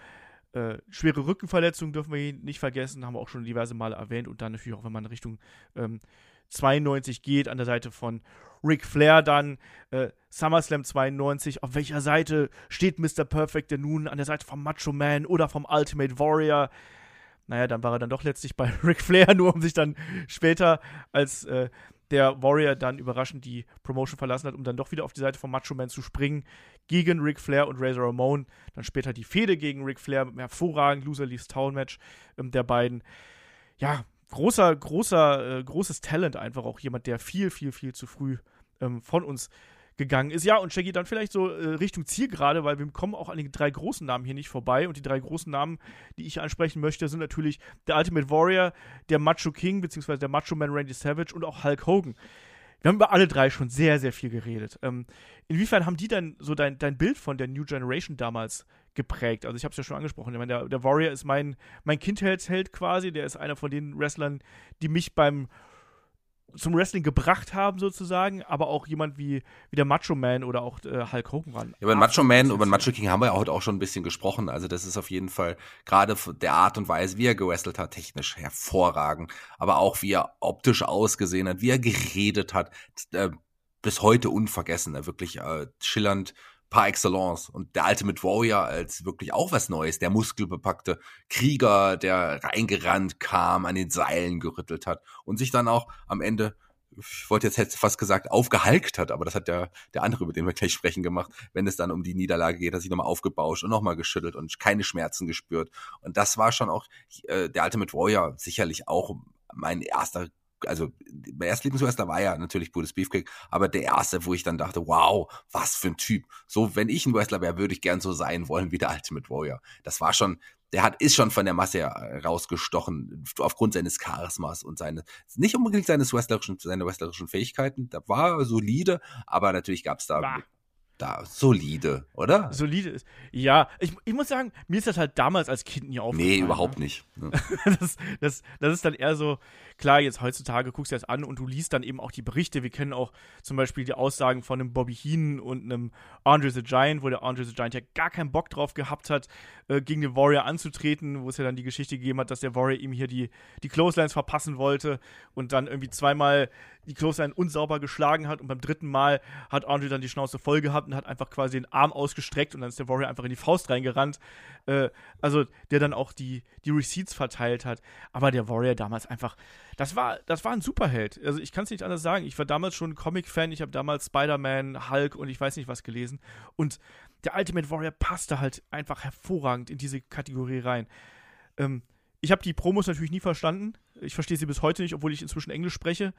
äh, schwere Rückenverletzungen dürfen wir nicht vergessen, haben wir auch schon diverse Male erwähnt. Und dann natürlich auch, wenn man Richtung ähm, 92 geht, an der Seite von Ric Flair dann äh, SummerSlam 92. Auf welcher Seite steht Mr. Perfect denn nun? An der Seite vom Macho Man oder vom Ultimate Warrior? Naja, dann war er dann doch letztlich bei Ric Flair, nur um sich dann später, als äh, der Warrior dann überraschend die Promotion verlassen hat, um dann doch wieder auf die Seite vom Macho Man zu springen, gegen Ric Flair und Razor Ramon. Dann später die Fehde gegen Ric Flair mit einem hervorragenden Loser Leaves Town Match ähm, der beiden. Ja, großer, großer, äh, großes Talent einfach auch jemand, der viel, viel, viel zu früh ähm, von uns gegangen ist. Ja, und Shaggy dann vielleicht so äh, Richtung Zielgerade, weil wir kommen auch an den drei großen Namen hier nicht vorbei. Und die drei großen Namen, die ich ansprechen möchte, sind natürlich der Ultimate Warrior, der Macho King, beziehungsweise der Macho Man Randy Savage und auch Hulk Hogan. Wir haben über alle drei schon sehr, sehr viel geredet. Ähm, inwiefern haben die dann so dein, dein Bild von der New Generation damals geprägt. Also ich habe es ja schon angesprochen. Ich meine, der, der Warrior ist mein, mein Kindheitsheld quasi. Der ist einer von den Wrestlern, die mich beim zum Wrestling gebracht haben, sozusagen, aber auch jemand wie, wie der Macho Man oder auch äh, Hulk Hogan waren. Ja, über Macho Man, über Macho King haben wir ja heute auch schon ein bisschen gesprochen. Also, das ist auf jeden Fall gerade der Art und Weise, wie er gewrestelt hat, technisch hervorragend, aber auch wie er optisch ausgesehen hat, wie er geredet hat, äh, bis heute unvergessen. Wirklich äh, schillernd par excellence. Und der Ultimate Warrior als wirklich auch was Neues, der muskelbepackte Krieger, der reingerannt kam, an den Seilen gerüttelt hat und sich dann auch am Ende ich wollte jetzt fast gesagt, aufgehalkt hat, aber das hat der, der andere, über den wir gleich sprechen, gemacht, wenn es dann um die Niederlage geht, hat sich nochmal aufgebauscht und nochmal geschüttelt und keine Schmerzen gespürt. Und das war schon auch äh, der Ultimate Warrior sicherlich auch mein erster also mein erster Lieblingswrestler war ja natürlich Brutus Beefcake, aber der erste, wo ich dann dachte, wow, was für ein Typ. So, wenn ich ein Wrestler wäre, würde ich gern so sein wollen wie der Ultimate Warrior. Das war schon, der hat, ist schon von der Masse rausgestochen, aufgrund seines Charismas und seine, nicht unbedingt seines wrestlerischen, seine wrestlerischen Fähigkeiten. Da war solide, aber natürlich gab es da bah da solide, oder? Solide ist. Ja, ich, ich muss sagen, mir ist das halt damals als Kind nie aufgefallen. Nee, überhaupt ne? nicht. Ja. das, das, das ist dann eher so, klar, jetzt heutzutage guckst du das an und du liest dann eben auch die Berichte. Wir kennen auch zum Beispiel die Aussagen von einem Bobby Heenan und einem Andre the Giant, wo der Andre the Giant ja gar keinen Bock drauf gehabt hat, äh, gegen den Warrior anzutreten, wo es ja dann die Geschichte gegeben hat, dass der Warrior ihm hier die, die Clotheslines verpassen wollte und dann irgendwie zweimal die Clothesline unsauber geschlagen hat und beim dritten Mal hat Andre dann die Schnauze voll gehabt und hat einfach quasi den Arm ausgestreckt und dann ist der Warrior einfach in die Faust reingerannt. Äh, also der dann auch die, die Receipts verteilt hat. Aber der Warrior damals einfach, das war, das war ein Superheld. Also ich kann es nicht anders sagen. Ich war damals schon Comic-Fan, ich habe damals Spider-Man, Hulk und ich weiß nicht was gelesen. Und der Ultimate Warrior passte halt einfach hervorragend in diese Kategorie rein. Ähm, ich habe die Promos natürlich nie verstanden. Ich verstehe sie bis heute nicht, obwohl ich inzwischen Englisch spreche.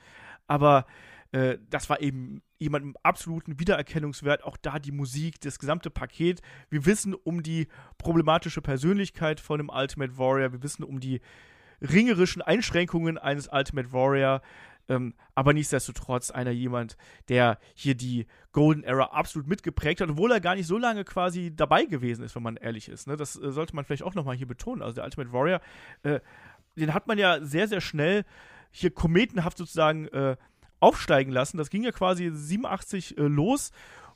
Aber äh, das war eben jemand mit absoluten Wiedererkennungswert. Auch da die Musik, das gesamte Paket. Wir wissen um die problematische Persönlichkeit von dem Ultimate Warrior. Wir wissen um die ringerischen Einschränkungen eines Ultimate Warrior. Ähm, aber nichtsdestotrotz einer jemand, der hier die Golden Era absolut mitgeprägt hat, obwohl er gar nicht so lange quasi dabei gewesen ist, wenn man ehrlich ist. Ne? Das äh, sollte man vielleicht auch nochmal hier betonen. Also der Ultimate Warrior, äh, den hat man ja sehr, sehr schnell hier kometenhaft sozusagen äh, aufsteigen lassen. Das ging ja quasi 87 äh, los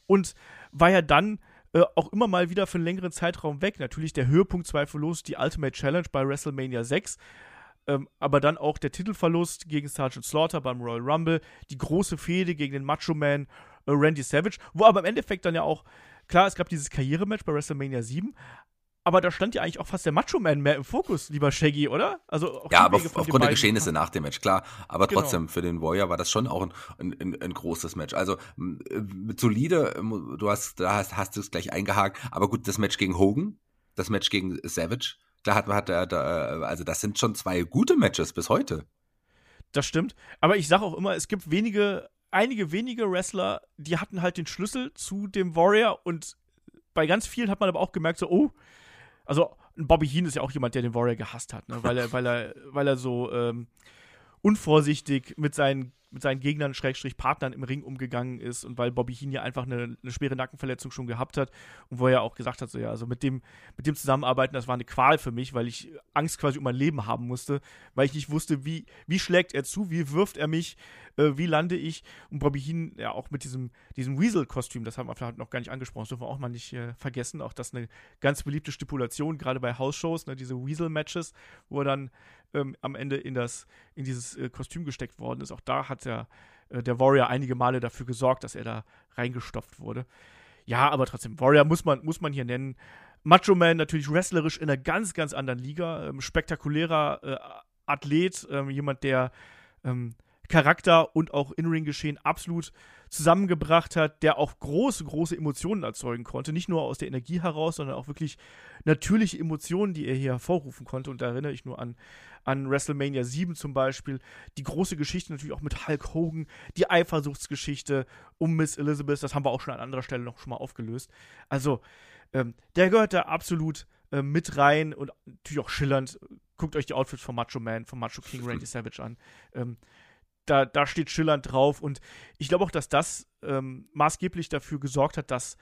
und war ja dann äh, auch immer mal wieder für einen längeren Zeitraum weg. Natürlich der Höhepunkt zweifellos die Ultimate Challenge bei WrestleMania 6 ähm, aber dann auch der Titelverlust gegen Sergeant Slaughter beim Royal Rumble, die große Fehde gegen den Macho Man äh, Randy Savage, wo aber im Endeffekt dann ja auch, klar, es gab dieses Karrierematch bei WrestleMania 7, aber da stand ja eigentlich auch fast der Macho Man mehr im Fokus, lieber Shaggy, oder? Also ja, aber aufgrund der Geschehnisse nach dem Match, klar. Aber genau. trotzdem, für den Warrior war das schon auch ein, ein, ein großes Match. Also äh, solide, du hast, da hast, hast du es gleich eingehakt, aber gut, das Match gegen Hogan, das Match gegen Savage, da hat, hat er, da, also das sind schon zwei gute Matches bis heute. Das stimmt. Aber ich sage auch immer, es gibt wenige, einige wenige Wrestler, die hatten halt den Schlüssel zu dem Warrior und bei ganz vielen hat man aber auch gemerkt, so, oh, also Bobby Heen ist ja auch jemand, der den Warrior gehasst hat, ne? weil er, weil er, weil er so ähm, unvorsichtig mit seinen mit seinen Gegnern, Schrägstrich Partnern im Ring umgegangen ist und weil Bobby Heen ja einfach eine, eine, schwere Nackenverletzung schon gehabt hat und wo er ja auch gesagt hat, so ja, also mit dem, mit dem Zusammenarbeiten, das war eine Qual für mich, weil ich Angst quasi um mein Leben haben musste, weil ich nicht wusste, wie, wie schlägt er zu, wie wirft er mich, äh, wie lande ich und Bobby Heen ja auch mit diesem, diesem Weasel-Kostüm, das haben wir vielleicht noch gar nicht angesprochen, das dürfen wir auch mal nicht äh, vergessen, auch das eine ganz beliebte Stipulation, gerade bei House-Shows, ne, diese Weasel-Matches, wo er dann ähm, am Ende in, das, in dieses äh, Kostüm gesteckt worden ist. Auch da hat der, äh, der Warrior einige Male dafür gesorgt, dass er da reingestopft wurde. Ja, aber trotzdem, Warrior muss man, muss man hier nennen. Macho Man natürlich wrestlerisch in einer ganz, ganz anderen Liga. Ähm, spektakulärer äh, Athlet, ähm, jemand, der ähm, Charakter und auch In-Ring-Geschehen absolut zusammengebracht hat, der auch große, große Emotionen erzeugen konnte. Nicht nur aus der Energie heraus, sondern auch wirklich natürliche Emotionen, die er hier hervorrufen konnte. Und da erinnere ich nur an, an WrestleMania 7 zum Beispiel. Die große Geschichte natürlich auch mit Hulk Hogan, die Eifersuchtsgeschichte um Miss Elizabeth, das haben wir auch schon an anderer Stelle noch schon mal aufgelöst. Also, ähm, der gehört da absolut äh, mit rein und natürlich auch schillernd. Guckt euch die Outfits von Macho Man, von Macho King Randy Savage an. Ähm, da, da steht schillernd drauf. Und ich glaube auch, dass das ähm, maßgeblich dafür gesorgt hat, dass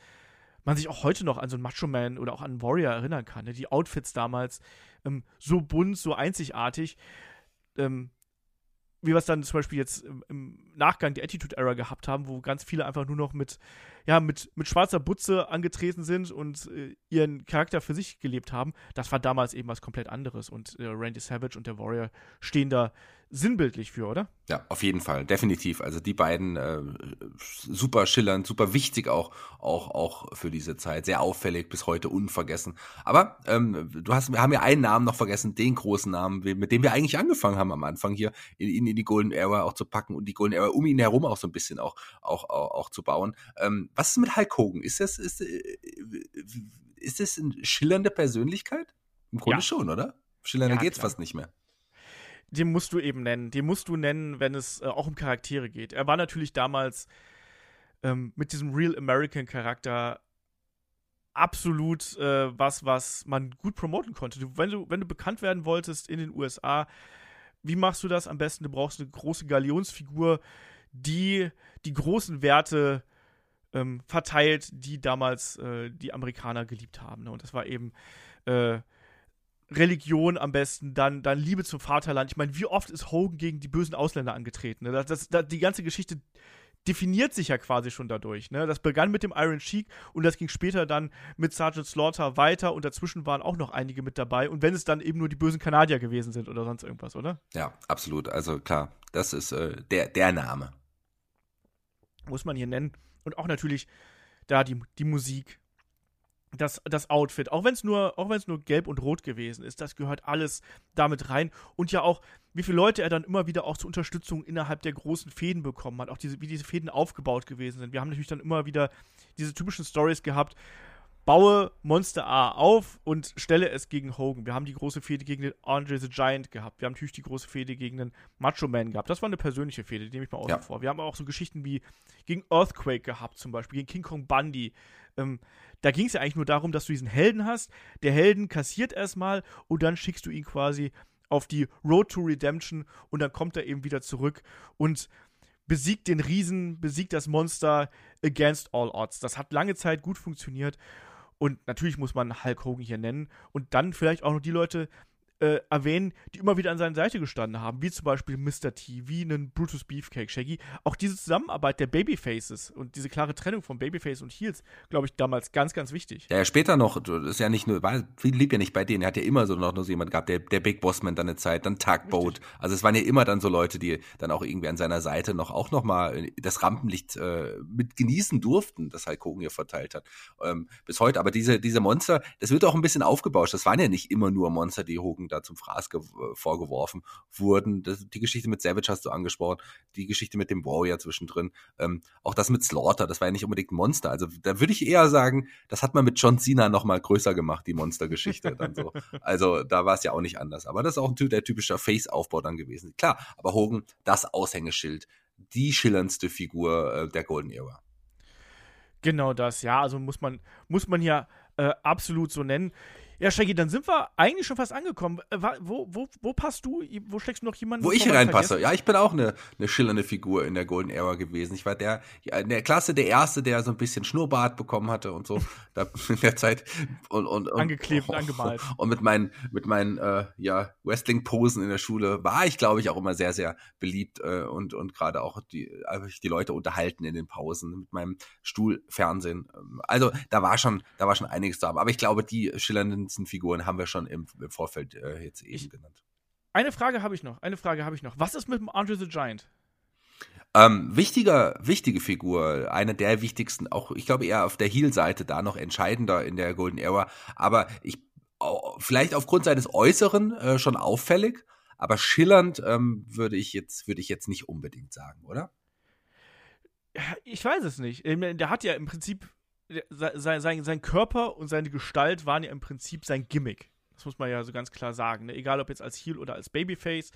man sich auch heute noch an so einen Macho Man oder auch an einen Warrior erinnern kann. Ne? Die Outfits damals ähm, so bunt, so einzigartig. Ähm, wie wir es dann zum Beispiel jetzt im, Nachgang der Attitude Era gehabt haben, wo ganz viele einfach nur noch mit, ja, mit, mit schwarzer Butze angetreten sind und äh, ihren Charakter für sich gelebt haben. Das war damals eben was komplett anderes. Und äh, Randy Savage und der Warrior stehen da sinnbildlich für, oder? Ja, auf jeden Fall, definitiv. Also die beiden äh, super schillernd, super wichtig auch, auch, auch für diese Zeit, sehr auffällig, bis heute unvergessen. Aber ähm, du hast, wir haben ja einen Namen noch vergessen, den großen Namen, mit dem wir eigentlich angefangen haben am Anfang hier in, in die Golden Era auch zu packen und die Golden Era um ihn herum auch so ein bisschen auch, auch, auch, auch zu bauen. Ähm, was ist mit Hulk Hogan? Ist das, ist, äh, ist das eine schillernde Persönlichkeit? Im Grunde ja. schon, oder? Schillernder ja, geht's klar. fast nicht mehr den musst du eben nennen. Den musst du nennen, wenn es äh, auch um Charaktere geht. Er war natürlich damals ähm, mit diesem Real American Charakter absolut äh, was, was man gut promoten konnte. Du, wenn, du, wenn du bekannt werden wolltest in den USA, wie machst du das am besten? Du brauchst eine große Galionsfigur, die die großen Werte ähm, verteilt, die damals äh, die Amerikaner geliebt haben. Ne? Und das war eben äh, Religion am besten, dann, dann Liebe zum Vaterland. Ich meine, wie oft ist Hogan gegen die bösen Ausländer angetreten? Ne? Das, das, das, die ganze Geschichte definiert sich ja quasi schon dadurch. Ne? Das begann mit dem Iron Sheik und das ging später dann mit Sergeant Slaughter weiter und dazwischen waren auch noch einige mit dabei. Und wenn es dann eben nur die bösen Kanadier gewesen sind oder sonst irgendwas, oder? Ja, absolut. Also klar, das ist äh, der, der Name. Muss man hier nennen. Und auch natürlich da die, die Musik, das, das Outfit, auch wenn es nur, nur gelb und rot gewesen ist, das gehört alles damit rein. Und ja auch, wie viele Leute er dann immer wieder auch zur Unterstützung innerhalb der großen Fäden bekommen hat, auch diese, wie diese Fäden aufgebaut gewesen sind. Wir haben natürlich dann immer wieder diese typischen Stories gehabt. Baue Monster A auf und stelle es gegen Hogan. Wir haben die große Fehde gegen den Andre the Giant gehabt. Wir haben natürlich die große Fehde gegen den Macho Man gehabt. Das war eine persönliche Fehde, die nehme ich mal außen ja. vor. Wir haben auch so Geschichten wie gegen Earthquake gehabt, zum Beispiel, gegen King Kong Bundy. Ähm, da ging es ja eigentlich nur darum, dass du diesen Helden hast. Der Helden kassiert erstmal und dann schickst du ihn quasi auf die Road to Redemption und dann kommt er eben wieder zurück und besiegt den Riesen, besiegt das Monster against all odds. Das hat lange Zeit gut funktioniert und natürlich muss man Hulk Hogan hier nennen. Und dann vielleicht auch noch die Leute, äh, erwähnen, die immer wieder an seiner Seite gestanden haben, wie zum Beispiel Mr. T, wie einen Brutus Beefcake Shaggy. Auch diese Zusammenarbeit der Babyfaces und diese klare Trennung von Babyface und Heels, glaube ich, damals ganz, ganz wichtig. Ja, später noch, das ist ja nicht nur, war, lieb ja nicht bei denen, er hat ja immer so noch, noch so jemand gehabt, der, der Big Bossman dann eine Zeit, dann Tugboat. Richtig. Also es waren ja immer dann so Leute, die dann auch irgendwie an seiner Seite noch auch noch mal das Rampenlicht äh, mit genießen durften, das Hulk Hogan hier verteilt hat. Ähm, bis heute. Aber diese, diese Monster, das wird auch ein bisschen aufgebauscht. Das waren ja nicht immer nur Monster, die Hogan da zum Fraß vorgeworfen wurden. Das, die Geschichte mit Savage hast du angesprochen, die Geschichte mit dem Warrior zwischendrin, ähm, auch das mit Slaughter, das war ja nicht unbedingt ein Monster. Also da würde ich eher sagen, das hat man mit John Cena noch mal größer gemacht, die Monstergeschichte dann so. Also da war es ja auch nicht anders. Aber das ist auch ein, der typische Face-Aufbau dann gewesen. Klar, aber Hogan, das Aushängeschild, die schillerndste Figur äh, der Golden Era. Genau das, ja. Also muss man, muss man ja äh, absolut so nennen. Ja, Shaggy, dann sind wir eigentlich schon fast angekommen. Äh, wo, wo, wo passt du? Wo steckst du noch jemanden? Wo ich reinpasse. Ja, ich bin auch eine, eine schillernde Figur in der Golden Era gewesen. Ich war der, in der Klasse der Erste, der so ein bisschen Schnurrbart bekommen hatte und so. da in der Zeit. Und, und, und, Angeklebt, und, angemalt. Und mit meinen, mit meinen äh, ja, Wrestling-Posen in der Schule war ich, glaube ich, auch immer sehr, sehr beliebt äh, und, und gerade auch die, die Leute unterhalten in den Pausen mit meinem Stuhlfernsehen. Also da war schon, da war schon einiges da. Aber ich glaube, die schillernden spannendsten Figuren haben wir schon im, im Vorfeld äh, jetzt eben ich, genannt. Eine Frage habe ich noch. Eine Frage habe ich noch. Was ist mit dem Andre the Giant? Ähm, wichtiger, wichtige Figur, eine der wichtigsten, auch ich glaube eher auf der Heel-Seite da noch entscheidender in der Golden Era, aber ich vielleicht aufgrund seines Äußeren äh, schon auffällig, aber schillernd ähm, würde ich jetzt würde ich jetzt nicht unbedingt sagen, oder? Ich weiß es nicht. Der hat ja im Prinzip sein, sein, sein Körper und seine Gestalt waren ja im Prinzip sein Gimmick. Das muss man ja so ganz klar sagen. Ne? Egal ob jetzt als Heel oder als Babyface.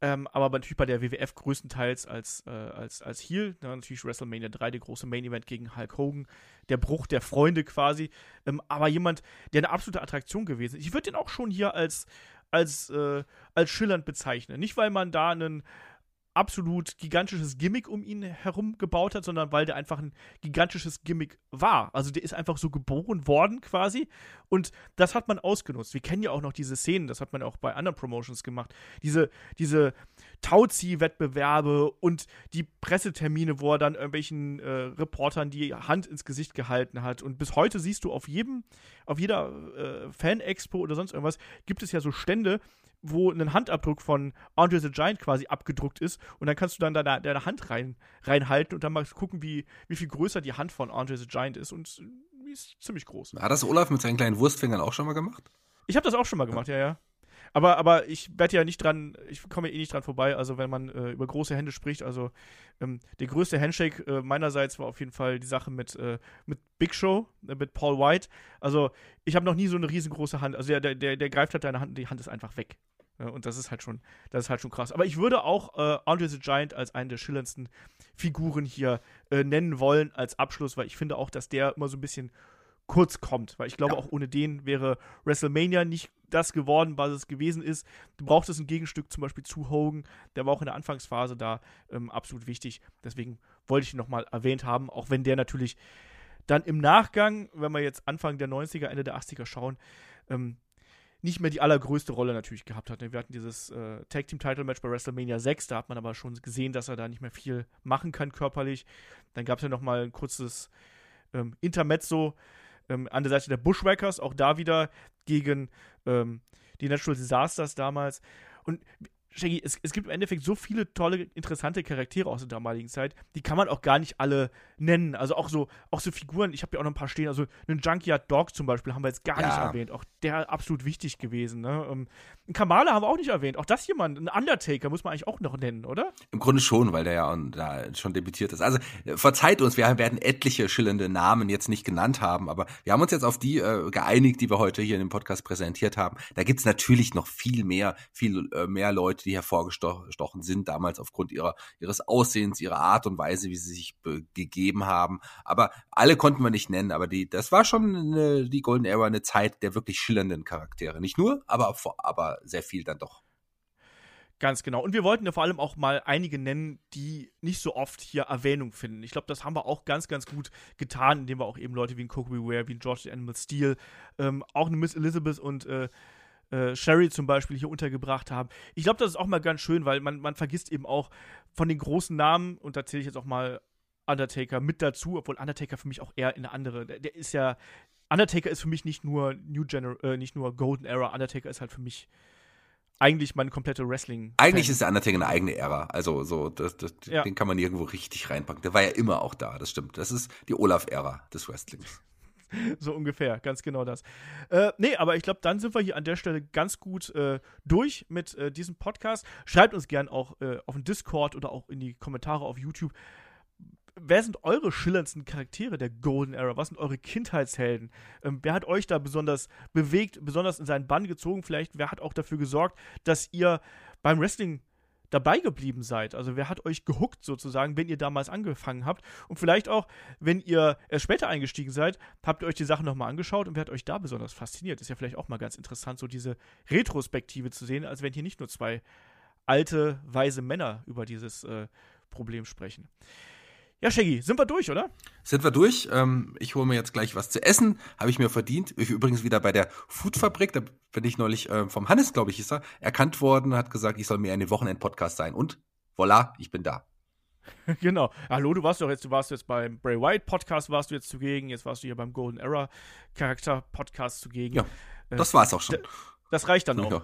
Ähm, aber natürlich bei der WWF größtenteils als, äh, als, als Heel. Ne? Natürlich WrestleMania 3, der große Main Event gegen Hulk Hogan. Der Bruch der Freunde quasi. Ähm, aber jemand, der eine absolute Attraktion gewesen ist. Ich würde den auch schon hier als, als, äh, als schillernd bezeichnen. Nicht, weil man da einen absolut gigantisches Gimmick um ihn herum gebaut hat, sondern weil der einfach ein gigantisches Gimmick war. Also der ist einfach so geboren worden quasi und das hat man ausgenutzt. Wir kennen ja auch noch diese Szenen, das hat man auch bei anderen Promotions gemacht. Diese, diese Tauzieh-Wettbewerbe und die Pressetermine, wo er dann irgendwelchen äh, Reportern die Hand ins Gesicht gehalten hat. Und bis heute siehst du auf jedem, auf jeder äh, Fan-Expo oder sonst irgendwas, gibt es ja so Stände, wo ein Handabdruck von Andre the Giant quasi abgedruckt ist und dann kannst du dann deine, deine Hand rein, reinhalten und dann mal gucken, wie, wie viel größer die Hand von Andre the Giant ist und die ist ziemlich groß. Hat das Olaf mit seinen kleinen Wurstfingern auch schon mal gemacht? Ich habe das auch schon mal gemacht, ja, ja. Aber, aber ich werde ja nicht dran, ich komme ja eh nicht dran vorbei, also wenn man äh, über große Hände spricht, also ähm, der größte Handshake äh, meinerseits war auf jeden Fall die Sache mit, äh, mit Big Show, äh, mit Paul White. Also ich habe noch nie so eine riesengroße Hand, also der, der, der greift halt deine Hand, die Hand ist einfach weg. Und das ist halt schon, das ist halt schon krass. Aber ich würde auch äh, Andre the Giant als einen der schillerndsten Figuren hier äh, nennen wollen als Abschluss, weil ich finde auch, dass der immer so ein bisschen kurz kommt. Weil ich glaube, ja. auch ohne den wäre WrestleMania nicht das geworden, was es gewesen ist. Du brauchtest ein Gegenstück zum Beispiel zu Hogan. Der war auch in der Anfangsphase da ähm, absolut wichtig. Deswegen wollte ich ihn nochmal erwähnt haben, auch wenn der natürlich dann im Nachgang, wenn wir jetzt Anfang der 90er, Ende der 80er schauen, ähm, nicht mehr die allergrößte Rolle natürlich gehabt hat. Wir hatten dieses äh, Tag Team Title Match bei WrestleMania 6, da hat man aber schon gesehen, dass er da nicht mehr viel machen kann körperlich. Dann gab es ja noch mal ein kurzes ähm, Intermezzo ähm, an der Seite der Bushwhackers, auch da wieder gegen ähm, die Natural Disasters damals. Und Shaggy, es, es, gibt im Endeffekt so viele tolle, interessante Charaktere aus der damaligen Zeit, die kann man auch gar nicht alle nennen. Also auch so, auch so Figuren, ich habe ja auch noch ein paar stehen, also einen Junkyard Dog zum Beispiel haben wir jetzt gar ja. nicht erwähnt. Auch der absolut wichtig gewesen. Ne? Um, einen Kamala haben wir auch nicht erwähnt. Auch das jemand, ein Undertaker muss man eigentlich auch noch nennen, oder? Im Grunde schon, weil der ja da schon debütiert ist. Also verzeiht uns, wir werden etliche schillernde Namen jetzt nicht genannt haben, aber wir haben uns jetzt auf die äh, geeinigt, die wir heute hier in dem Podcast präsentiert haben. Da gibt es natürlich noch viel mehr, viel äh, mehr Leute, die hervorgestochen sind, damals aufgrund ihrer, ihres Aussehens, ihrer Art und Weise, wie sie sich gegeben haben. Aber alle konnten wir nicht nennen, aber die, das war schon eine, die Golden Era, eine Zeit der wirklich schillernden Charaktere. Nicht nur, aber, aber sehr viel dann doch. Ganz genau. Und wir wollten ja vor allem auch mal einige nennen, die nicht so oft hier Erwähnung finden. Ich glaube, das haben wir auch ganz, ganz gut getan, indem wir auch eben Leute wie ein Coco Beware, wie ein George the Animal Steel, ähm, auch eine Miss Elizabeth und äh, äh, Sherry zum Beispiel hier untergebracht haben. Ich glaube, das ist auch mal ganz schön, weil man, man vergisst eben auch von den großen Namen, und da zähle ich jetzt auch mal Undertaker mit dazu, obwohl Undertaker für mich auch eher in eine andere, der, der ist ja, Undertaker ist für mich nicht nur New Gener äh, nicht nur Golden Era, Undertaker ist halt für mich eigentlich meine komplette Wrestling. Eigentlich ist der Undertaker eine eigene Ära. Also so, das, das, ja. den kann man nirgendwo richtig reinpacken. Der war ja immer auch da, das stimmt. Das ist die Olaf-Ära des Wrestlings. so ungefähr, ganz genau das. Äh, nee, aber ich glaube, dann sind wir hier an der Stelle ganz gut äh, durch mit äh, diesem Podcast. Schreibt uns gern auch äh, auf den Discord oder auch in die Kommentare auf YouTube. Wer sind eure schillerndsten Charaktere der Golden Era? Was sind eure Kindheitshelden? Ähm, wer hat euch da besonders bewegt, besonders in seinen Bann gezogen? Vielleicht, wer hat auch dafür gesorgt, dass ihr beim Wrestling dabei geblieben seid. Also wer hat euch gehuckt sozusagen, wenn ihr damals angefangen habt. Und vielleicht auch, wenn ihr erst später eingestiegen seid, habt ihr euch die Sachen nochmal angeschaut und wer hat euch da besonders fasziniert. Ist ja vielleicht auch mal ganz interessant, so diese Retrospektive zu sehen, als wenn hier nicht nur zwei alte, weise Männer über dieses äh, Problem sprechen. Ja, Shaggy, sind wir durch, oder? Sind wir durch. Ähm, ich hole mir jetzt gleich was zu essen. Habe ich mir verdient. Ich übrigens wieder bei der Foodfabrik. Da bin ich neulich äh, vom Hannes, glaube ich, ist er, erkannt worden, hat gesagt, ich soll mir einen Wochenend-Podcast sein. Und voilà, ich bin da. genau. Hallo, du warst doch jetzt, du warst jetzt beim Bray White Podcast, warst du jetzt zugegen, jetzt warst du hier beim Golden Era Charakter Podcast zugegen. Ja, äh, das war's auch schon. Das reicht dann auch. Ja.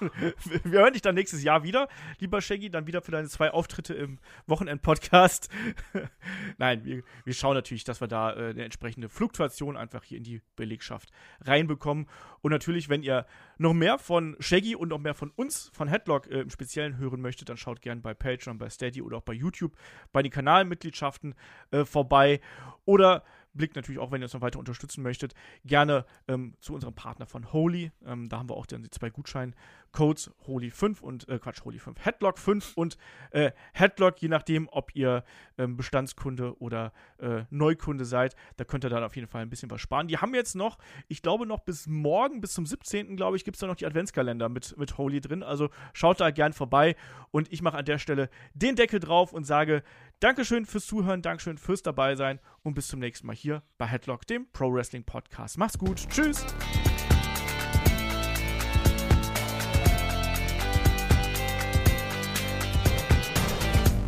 Wir hören dich dann nächstes Jahr wieder, lieber Shaggy, dann wieder für deine zwei Auftritte im Wochenend-Podcast. Nein, wir, wir, schauen natürlich, dass wir da äh, eine entsprechende Fluktuation einfach hier in die Belegschaft reinbekommen. Und natürlich, wenn ihr noch mehr von Shaggy und noch mehr von uns, von Headlock äh, im Speziellen hören möchtet, dann schaut gerne bei Patreon, bei Steady oder auch bei YouTube bei den Kanalmitgliedschaften äh, vorbei. Oder blickt natürlich auch, wenn ihr uns noch weiter unterstützen möchtet, gerne ähm, zu unserem Partner von Holy. Ähm, da haben wir auch dann die zwei Gutscheincodes, Holy5 und, äh, Quatsch, Holy5, Headlock 5 und äh, Headlock, je nachdem, ob ihr ähm, Bestandskunde oder äh, Neukunde seid. Da könnt ihr dann auf jeden Fall ein bisschen was sparen. Die haben jetzt noch, ich glaube noch bis morgen, bis zum 17. glaube ich, gibt es da noch die Adventskalender mit, mit Holy drin. Also schaut da gern vorbei und ich mache an der Stelle den Deckel drauf und sage Dankeschön fürs Zuhören, Dankeschön fürs Dabeisein und bis zum nächsten Mal hier bei Headlock, dem Pro Wrestling Podcast. Macht's gut. Tschüss.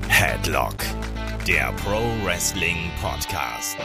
Headlock, der Pro Wrestling Podcast.